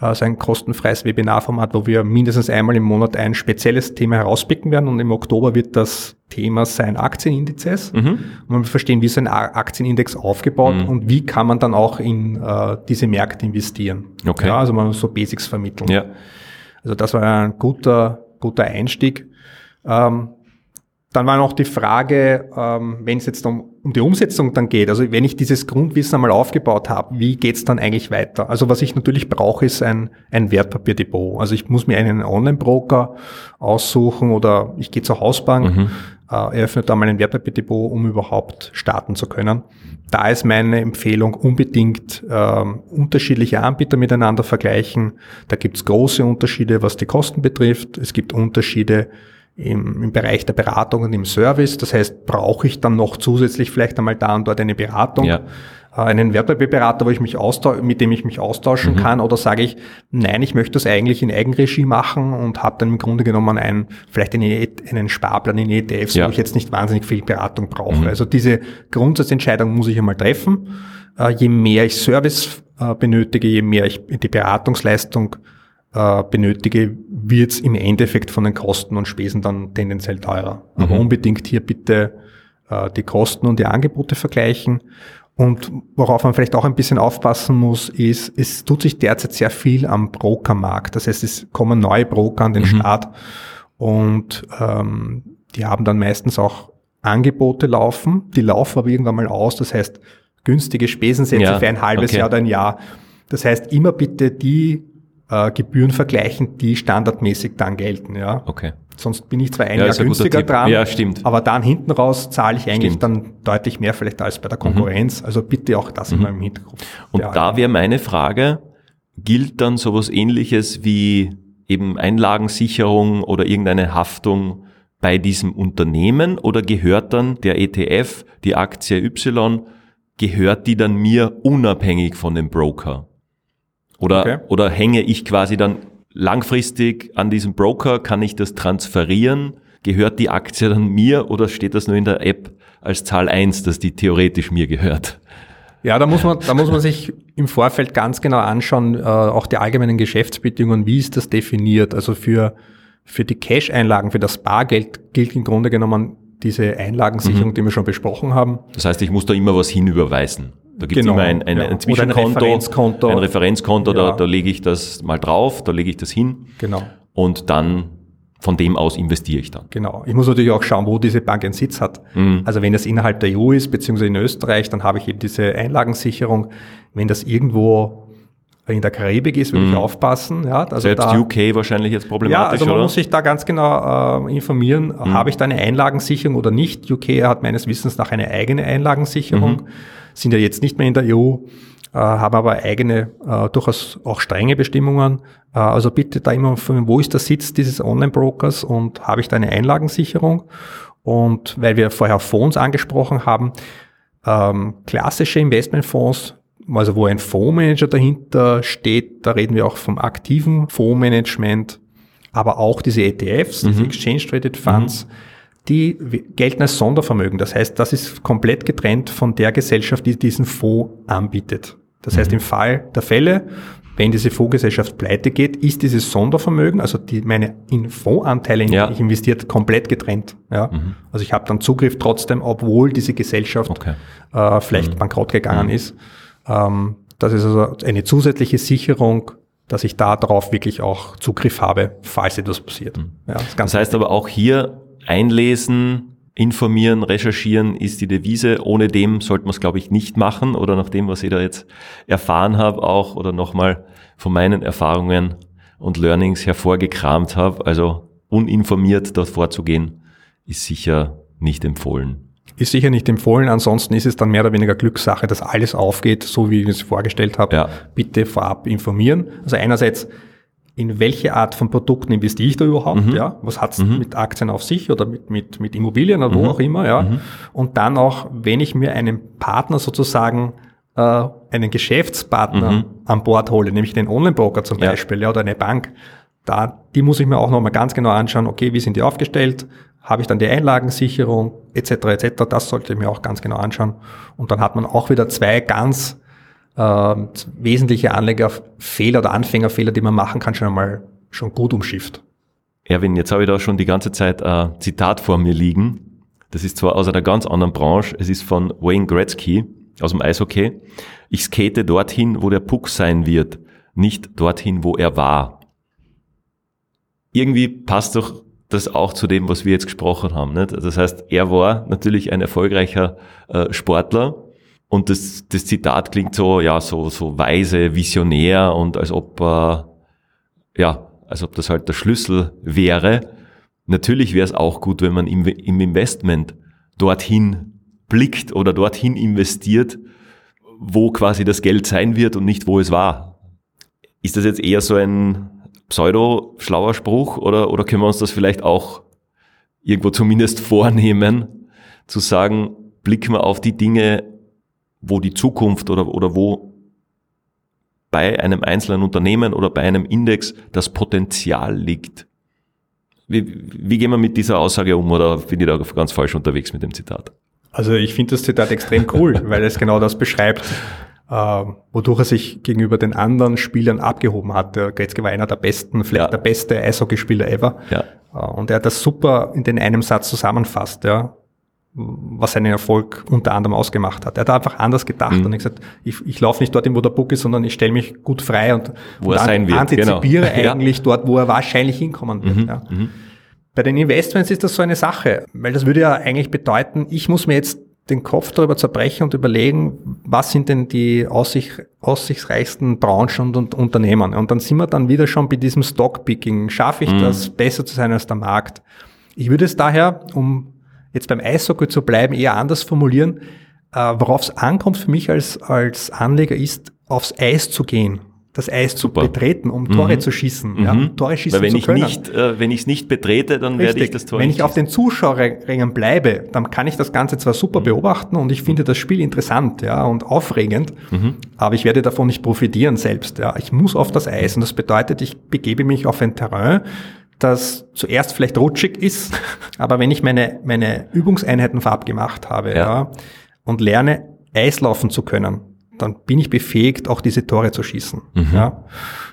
Speaker 2: Äh, so ein kostenfreies Webinarformat, wo wir mindestens einmal im Monat ein spezielles Thema herauspicken werden. Und im Oktober wird das Thema sein Aktienindizes.
Speaker 1: Mhm.
Speaker 2: Und man verstehen, wie ist ein Aktienindex aufgebaut
Speaker 1: Mhm.
Speaker 2: und wie kann man dann auch in äh, diese Märkte investieren.
Speaker 1: Okay.
Speaker 2: Ja, also man so Basics vermitteln.
Speaker 1: Ja.
Speaker 2: Also das war ein guter, guter Einstieg. Ähm, dann war noch die Frage, ähm, wenn es jetzt um, um die Umsetzung dann geht, also wenn ich dieses Grundwissen einmal aufgebaut habe, wie geht's dann eigentlich weiter? Also was ich natürlich brauche, ist ein, ein Wertpapierdepot. Also ich muss mir einen Online-Broker aussuchen oder ich gehe zur Hausbank,
Speaker 1: Mhm.
Speaker 2: äh, eröffne da mal ein Wertpapierdepot, um überhaupt starten zu können. Da ist meine Empfehlung unbedingt ähm, unterschiedliche Anbieter miteinander vergleichen. Da gibt's große Unterschiede, was die Kosten betrifft. Es gibt Unterschiede im, im Bereich der Beratung und im Service. Das heißt, brauche ich dann noch zusätzlich vielleicht einmal da und dort eine Beratung,
Speaker 1: Ja.
Speaker 2: äh, einen Wertpapierberater, wo ich mich mit dem ich mich austauschen kann, oder sage ich, nein, ich möchte das eigentlich in Eigenregie machen und habe dann im Grunde genommen einen, vielleicht einen, einen Sparplan in ETFs,
Speaker 1: Ja.
Speaker 2: wo ich jetzt nicht wahnsinnig viel Beratung brauche. Also diese Grundsatzentscheidung muss ich einmal treffen. Äh, je mehr ich Service äh, benötige, je mehr ich die Beratungsleistung äh, benötige, wird es im Endeffekt von den Kosten und Spesen dann tendenziell teurer. Aber
Speaker 1: Mhm.
Speaker 2: unbedingt hier bitte äh, die Kosten und die Angebote vergleichen. Und worauf man vielleicht auch ein bisschen aufpassen muss, ist, es tut sich derzeit sehr viel am Brokermarkt. Das heißt, es kommen neue Broker an den Start und ähm, die haben dann meistens auch Angebote laufen. Die laufen aber irgendwann mal aus. Das heißt, günstige Spesensätze
Speaker 1: Ja,
Speaker 2: für ein halbes
Speaker 1: okay.
Speaker 2: Jahr oder ein Jahr. Das heißt, immer bitte die äh, Gebühren vergleichen, die standardmäßig dann gelten. Ja.
Speaker 1: Okay.
Speaker 2: Sonst bin ich zwar ein
Speaker 1: Ja,
Speaker 2: Jahr
Speaker 1: ein
Speaker 2: günstiger dran,
Speaker 1: Ja, stimmt.
Speaker 2: aber dann hinten raus zahle ich eigentlich
Speaker 1: Stimmt.
Speaker 2: dann deutlich mehr vielleicht als bei der Konkurrenz. Also bitte auch das immer im.
Speaker 1: Mhm. Und da wäre meine Frage, gilt dann sowas ähnliches wie eben Einlagensicherung oder irgendeine Haftung bei diesem Unternehmen oder gehört dann der ETF, die Aktie Y, gehört die dann mir unabhängig von dem Broker? Oder,
Speaker 2: Okay.
Speaker 1: oder hänge ich quasi dann langfristig an diesem Broker? Kann ich das transferieren? Gehört die Aktie dann mir oder steht das nur in der App als Zahl 1, dass die theoretisch mir gehört?
Speaker 2: Ja, da muss man, da muss man sich im Vorfeld ganz genau anschauen, äh, auch die allgemeinen Geschäftsbedingungen, wie ist das definiert? Also für, für die Cash-Einlagen, für das Bargeld gilt im Grunde genommen diese Einlagensicherung,
Speaker 1: Mhm.
Speaker 2: die wir schon besprochen haben.
Speaker 1: Das heißt, ich muss da immer was hinüberweisen. Da gibt es
Speaker 2: Genau,
Speaker 1: immer ein, ein,
Speaker 2: ja.
Speaker 1: ein
Speaker 2: Oder ein
Speaker 1: Zwischenkonto,
Speaker 2: Referenzkonto.
Speaker 1: ein Referenzkonto,
Speaker 2: Ja.
Speaker 1: da, da lege ich das mal drauf, da lege ich das hin
Speaker 2: Genau.
Speaker 1: und dann von dem aus investiere ich dann.
Speaker 2: Genau. Ich muss natürlich auch schauen, wo diese Bank einen Sitz hat.
Speaker 1: Mhm.
Speaker 2: Also wenn das innerhalb der EU ist, beziehungsweise in Österreich, dann habe ich eben diese Einlagensicherung. Wenn das irgendwo in der Karibik ist, würde ich aufpassen. Ja, also
Speaker 1: Selbst
Speaker 2: da,
Speaker 1: UK wahrscheinlich jetzt
Speaker 2: ja,
Speaker 1: problematisch,
Speaker 2: also man
Speaker 1: oder?
Speaker 2: muss sich da ganz genau äh, informieren, habe ich da eine Einlagensicherung oder nicht. UK hat meines Wissens nach eine eigene Einlagensicherung, sind ja jetzt nicht mehr in der EU, äh, haben aber eigene, äh, durchaus auch strenge Bestimmungen. Äh, also bitte da immer, informieren, wo ist der Sitz dieses Online-Brokers und habe ich da eine Einlagensicherung? Und weil wir vorher Fonds angesprochen haben, ähm, klassische Investmentfonds, also wo ein Fondsmanager dahinter steht, da reden wir auch vom aktiven Fondsmanagement, aber auch diese ETFs, diese Exchange Traded Funds, die gelten als Sondervermögen. Das heißt, das ist komplett getrennt von der Gesellschaft, die diesen Fonds anbietet. Das heißt, im Fall der Fälle, wenn diese Fondsgesellschaft pleite geht, ist dieses Sondervermögen, also die, meine in Fondsanteile, in
Speaker 1: Ja.
Speaker 2: die ich investiert, komplett getrennt. Ja? Also ich habe dann Zugriff trotzdem, obwohl diese Gesellschaft
Speaker 1: Okay.
Speaker 2: äh, vielleicht bankrott gegangen ist. Ähm, das ist also eine zusätzliche Sicherung, dass ich da drauf wirklich auch Zugriff habe, falls etwas passiert. Ja, das
Speaker 1: Das heißt aber auch hier einlesen, informieren, recherchieren ist die Devise. Ohne dem sollte man es, glaube ich, nicht machen oder nach dem, was ich da jetzt erfahren habe, auch oder nochmal von meinen Erfahrungen und Learnings hervorgekramt habe. Also uninformiert dort vorzugehen, ist sicher nicht empfohlen.
Speaker 2: Ist sicher nicht empfohlen, ansonsten ist es dann mehr oder weniger Glückssache, dass alles aufgeht, so wie ich es vorgestellt habe.
Speaker 1: Ja.
Speaker 2: Bitte vorab informieren. Also einerseits in welche Art von Produkten investiere ich da überhaupt, mhm. ja, was hat's mhm. mit Aktien auf sich oder mit, mit, mit Immobilien oder wo mhm. auch immer, ja, mhm. und dann auch, wenn ich mir einen Partner sozusagen äh, einen Geschäftspartner mhm. an Bord hole, nämlich den Online-Broker zum ja. Beispiel, ja, oder eine Bank, da, die muss ich mir auch nochmal ganz genau anschauen, okay, wie sind die aufgestellt, habe ich dann die Einlagensicherung, etc., etc., das sollte ich mir auch ganz genau anschauen. Und dann hat man auch wieder zwei ganz äh, wesentliche Anlegerfehler oder Anfängerfehler, die man machen kann, schon einmal schon gut umschifft.
Speaker 1: Erwin, jetzt habe ich da schon die ganze Zeit ein Zitat vor mir liegen. Das ist zwar aus einer ganz anderen Branche, es ist von Wayne Gretzky aus dem Eishockey. Ich skate dorthin, wo der Puck sein wird, nicht dorthin, wo er war. Irgendwie passt doch das auch zu dem, was wir jetzt gesprochen haben. Nicht? Das heißt, er war natürlich ein erfolgreicher äh, Sportler, und das, das Zitat klingt so, ja, so, so weise, visionär und als ob, äh, ja, als ob das halt der Schlüssel wäre. Natürlich wäre es auch gut, wenn man im, im Investment dorthin blickt oder dorthin investiert, wo quasi das Geld sein wird und nicht wo es war. Ist das jetzt eher so ein pseudo-schlauer Spruch oder, oder können wir uns das vielleicht auch irgendwo zumindest vornehmen, zu sagen, blicken wir auf die Dinge wo die Zukunft oder, oder wo bei einem einzelnen Unternehmen oder bei einem Index das Potenzial liegt. Wie, wie gehen wir mit dieser Aussage um oder bin ich da ganz falsch unterwegs mit dem Zitat?
Speaker 2: Also ich finde das Zitat extrem cool, weil es genau das beschreibt, äh, wodurch er sich gegenüber den anderen Spielern abgehoben hat. Der Gretzky war einer der besten, vielleicht ja. der beste Eishockeyspieler ever. Ja. Äh, und er hat das super in den einem Satz zusammenfasst. Ja was seinen Erfolg unter anderem ausgemacht hat. Er hat einfach anders gedacht mhm. und gesagt, ich, ich laufe nicht dorthin, wo der Book ist, sondern ich stelle mich gut frei und,
Speaker 1: wo und er sein wird.
Speaker 2: antizipiere genau. eigentlich ja. dort, wo er wahrscheinlich hinkommen wird. Mhm. Ja. Mhm. Bei den Investments ist das so eine Sache, weil das würde ja eigentlich bedeuten, ich muss mir jetzt den Kopf darüber zerbrechen und überlegen, was sind denn die aussicht, aussichtsreichsten Branchen und, und, Unternehmen. Und dann sind wir dann wieder schon bei diesem Stockpicking. Schaffe ich mhm. das, besser zu sein als der Markt? Ich würde es daher, um jetzt beim Eishockey zu bleiben, eher anders formulieren. Äh, Worauf es ankommt für mich als, als Anleger ist, aufs Eis zu gehen das Eis Super. zu betreten, um Tore mhm. zu schießen, mhm. ja, Tore schießen
Speaker 1: Weil wenn
Speaker 2: zu
Speaker 1: ich können. Nicht, äh, wenn ich es nicht betrete, dann Richtig. werde ich das Tor
Speaker 2: Wenn ich auf den Zuschauerrängen bleibe, dann kann ich das Ganze zwar super mhm. beobachten und ich finde das Spiel interessant ja, und aufregend, mhm. aber ich werde davon nicht profitieren selbst. Ja. Ich muss auf das Eis und das bedeutet, ich begebe mich auf ein Terrain, das zuerst vielleicht rutschig ist, aber wenn ich meine, meine Übungseinheiten vorab gemacht habe ja. ja. und lerne, Eislaufen zu können, dann bin ich befähigt, auch diese Tore zu schießen. Mhm. Ja.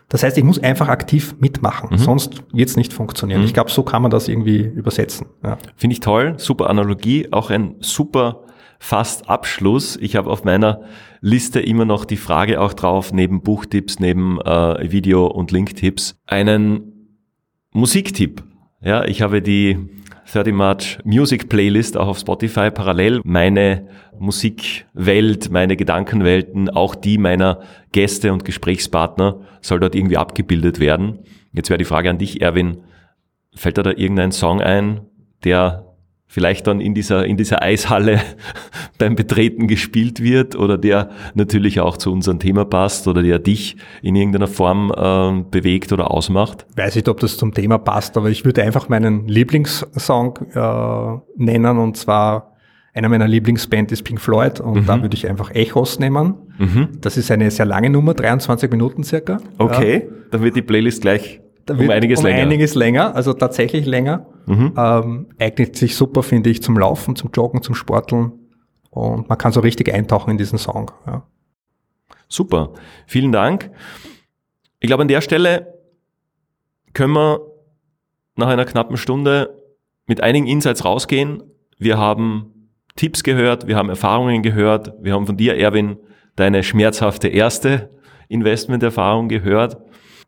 Speaker 2: Das heißt, ich muss einfach aktiv mitmachen, mhm. sonst wird es nicht funktionieren. Mhm. Ich glaube, so kann man das irgendwie übersetzen. Ja.
Speaker 1: Finde ich toll, super Analogie, auch ein super fast Abschluss. Ich habe auf meiner Liste immer noch die Frage auch drauf, neben Buchtipps, neben äh, Video- und Linktipps, einen Musiktipp. Ja, ich habe die 30 March Music Playlist auch auf Spotify parallel. Meine Musikwelt, meine Gedankenwelten, auch die meiner Gäste und Gesprächspartner soll dort irgendwie abgebildet werden. Jetzt wäre die Frage an dich, Erwin. Fällt dir da irgendein Song ein, der vielleicht dann in dieser, in dieser Eishalle beim Betreten gespielt wird oder der natürlich auch zu unserem Thema passt oder der dich in irgendeiner Form äh, bewegt oder ausmacht?
Speaker 2: Weiß nicht, ob das zum Thema passt, aber ich würde einfach meinen Lieblingssong äh, nennen und zwar einer meiner Lieblingsband ist Pink Floyd und mhm. da würde ich einfach Echos nehmen. Mhm. Das ist eine sehr lange Nummer, 23 Minuten circa.
Speaker 1: Okay, ja. dann wird die Playlist gleich um einiges
Speaker 2: um
Speaker 1: länger.
Speaker 2: einiges länger, also tatsächlich länger. Mhm. Ähm, eignet sich super, finde ich, zum Laufen, zum Joggen, zum Sporteln. Und man kann so richtig eintauchen in diesen Song. Ja.
Speaker 1: Super, vielen Dank. Ich glaube, an der Stelle können wir nach einer knappen Stunde mit einigen Insights rausgehen. Wir haben Tipps gehört, wir haben Erfahrungen gehört, wir haben von dir, Erwin, deine schmerzhafte erste Investmenterfahrung gehört.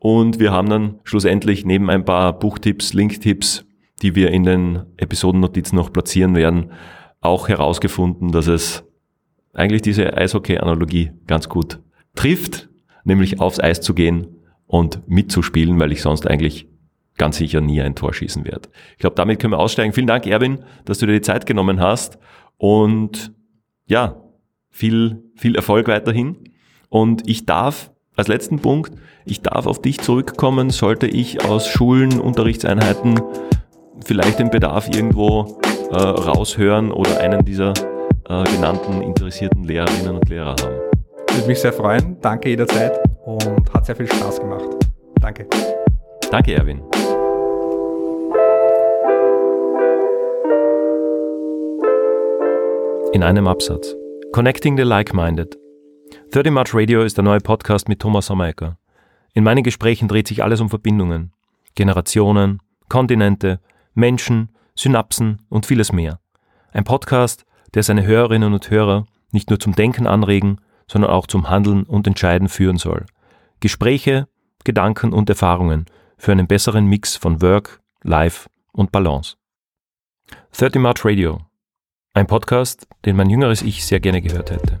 Speaker 1: Und wir haben dann schlussendlich neben ein paar Buchtipps, Linktipps, die wir in den Episodennotizen noch platzieren werden, auch herausgefunden, dass es eigentlich diese Eishockey-Analogie ganz gut trifft, nämlich aufs Eis zu gehen und mitzuspielen, weil ich sonst eigentlich ganz sicher nie ein Tor schießen werde. Ich glaube, damit können wir aussteigen. Vielen Dank, Erwin, dass du dir die Zeit genommen hast und ja, viel, viel Erfolg weiterhin. Und ich darf als letzten Punkt, ich darf auf dich zurückkommen, sollte ich aus Schulen, Unterrichtseinheiten vielleicht den Bedarf irgendwo äh, raushören oder einen dieser äh, genannten interessierten Lehrerinnen und Lehrer haben.
Speaker 2: Würde mich sehr freuen. Danke jederzeit und hat sehr viel Spaß gemacht. Danke.
Speaker 1: Danke, Erwin. In einem Absatz. Connecting the Like-Minded. 30 March Radio ist der neue Podcast mit Thomas Sommerecker. In meinen Gesprächen dreht sich alles um Verbindungen. Generationen, Kontinente, Menschen, Synapsen und vieles mehr. Ein Podcast, der seine Hörerinnen und Hörer nicht nur zum Denken anregen, sondern auch zum Handeln und Entscheiden führen soll. Gespräche, Gedanken und Erfahrungen für einen besseren Mix von Work, Life und Balance. 30 March Radio. Ein Podcast, den mein jüngeres Ich sehr gerne gehört hätte.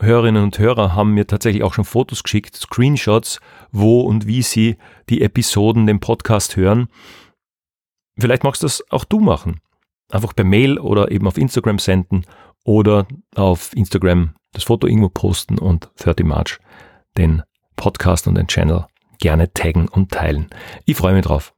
Speaker 1: Hörerinnen und Hörer haben mir tatsächlich auch schon Fotos geschickt, Screenshots, wo und wie sie die Episoden, den Podcast hören. Vielleicht magst du das auch du machen. Einfach per Mail oder eben auf Instagram senden oder auf Instagram das Foto irgendwo posten und 30 March den Podcast und den Channel gerne taggen und teilen. Ich freue mich drauf.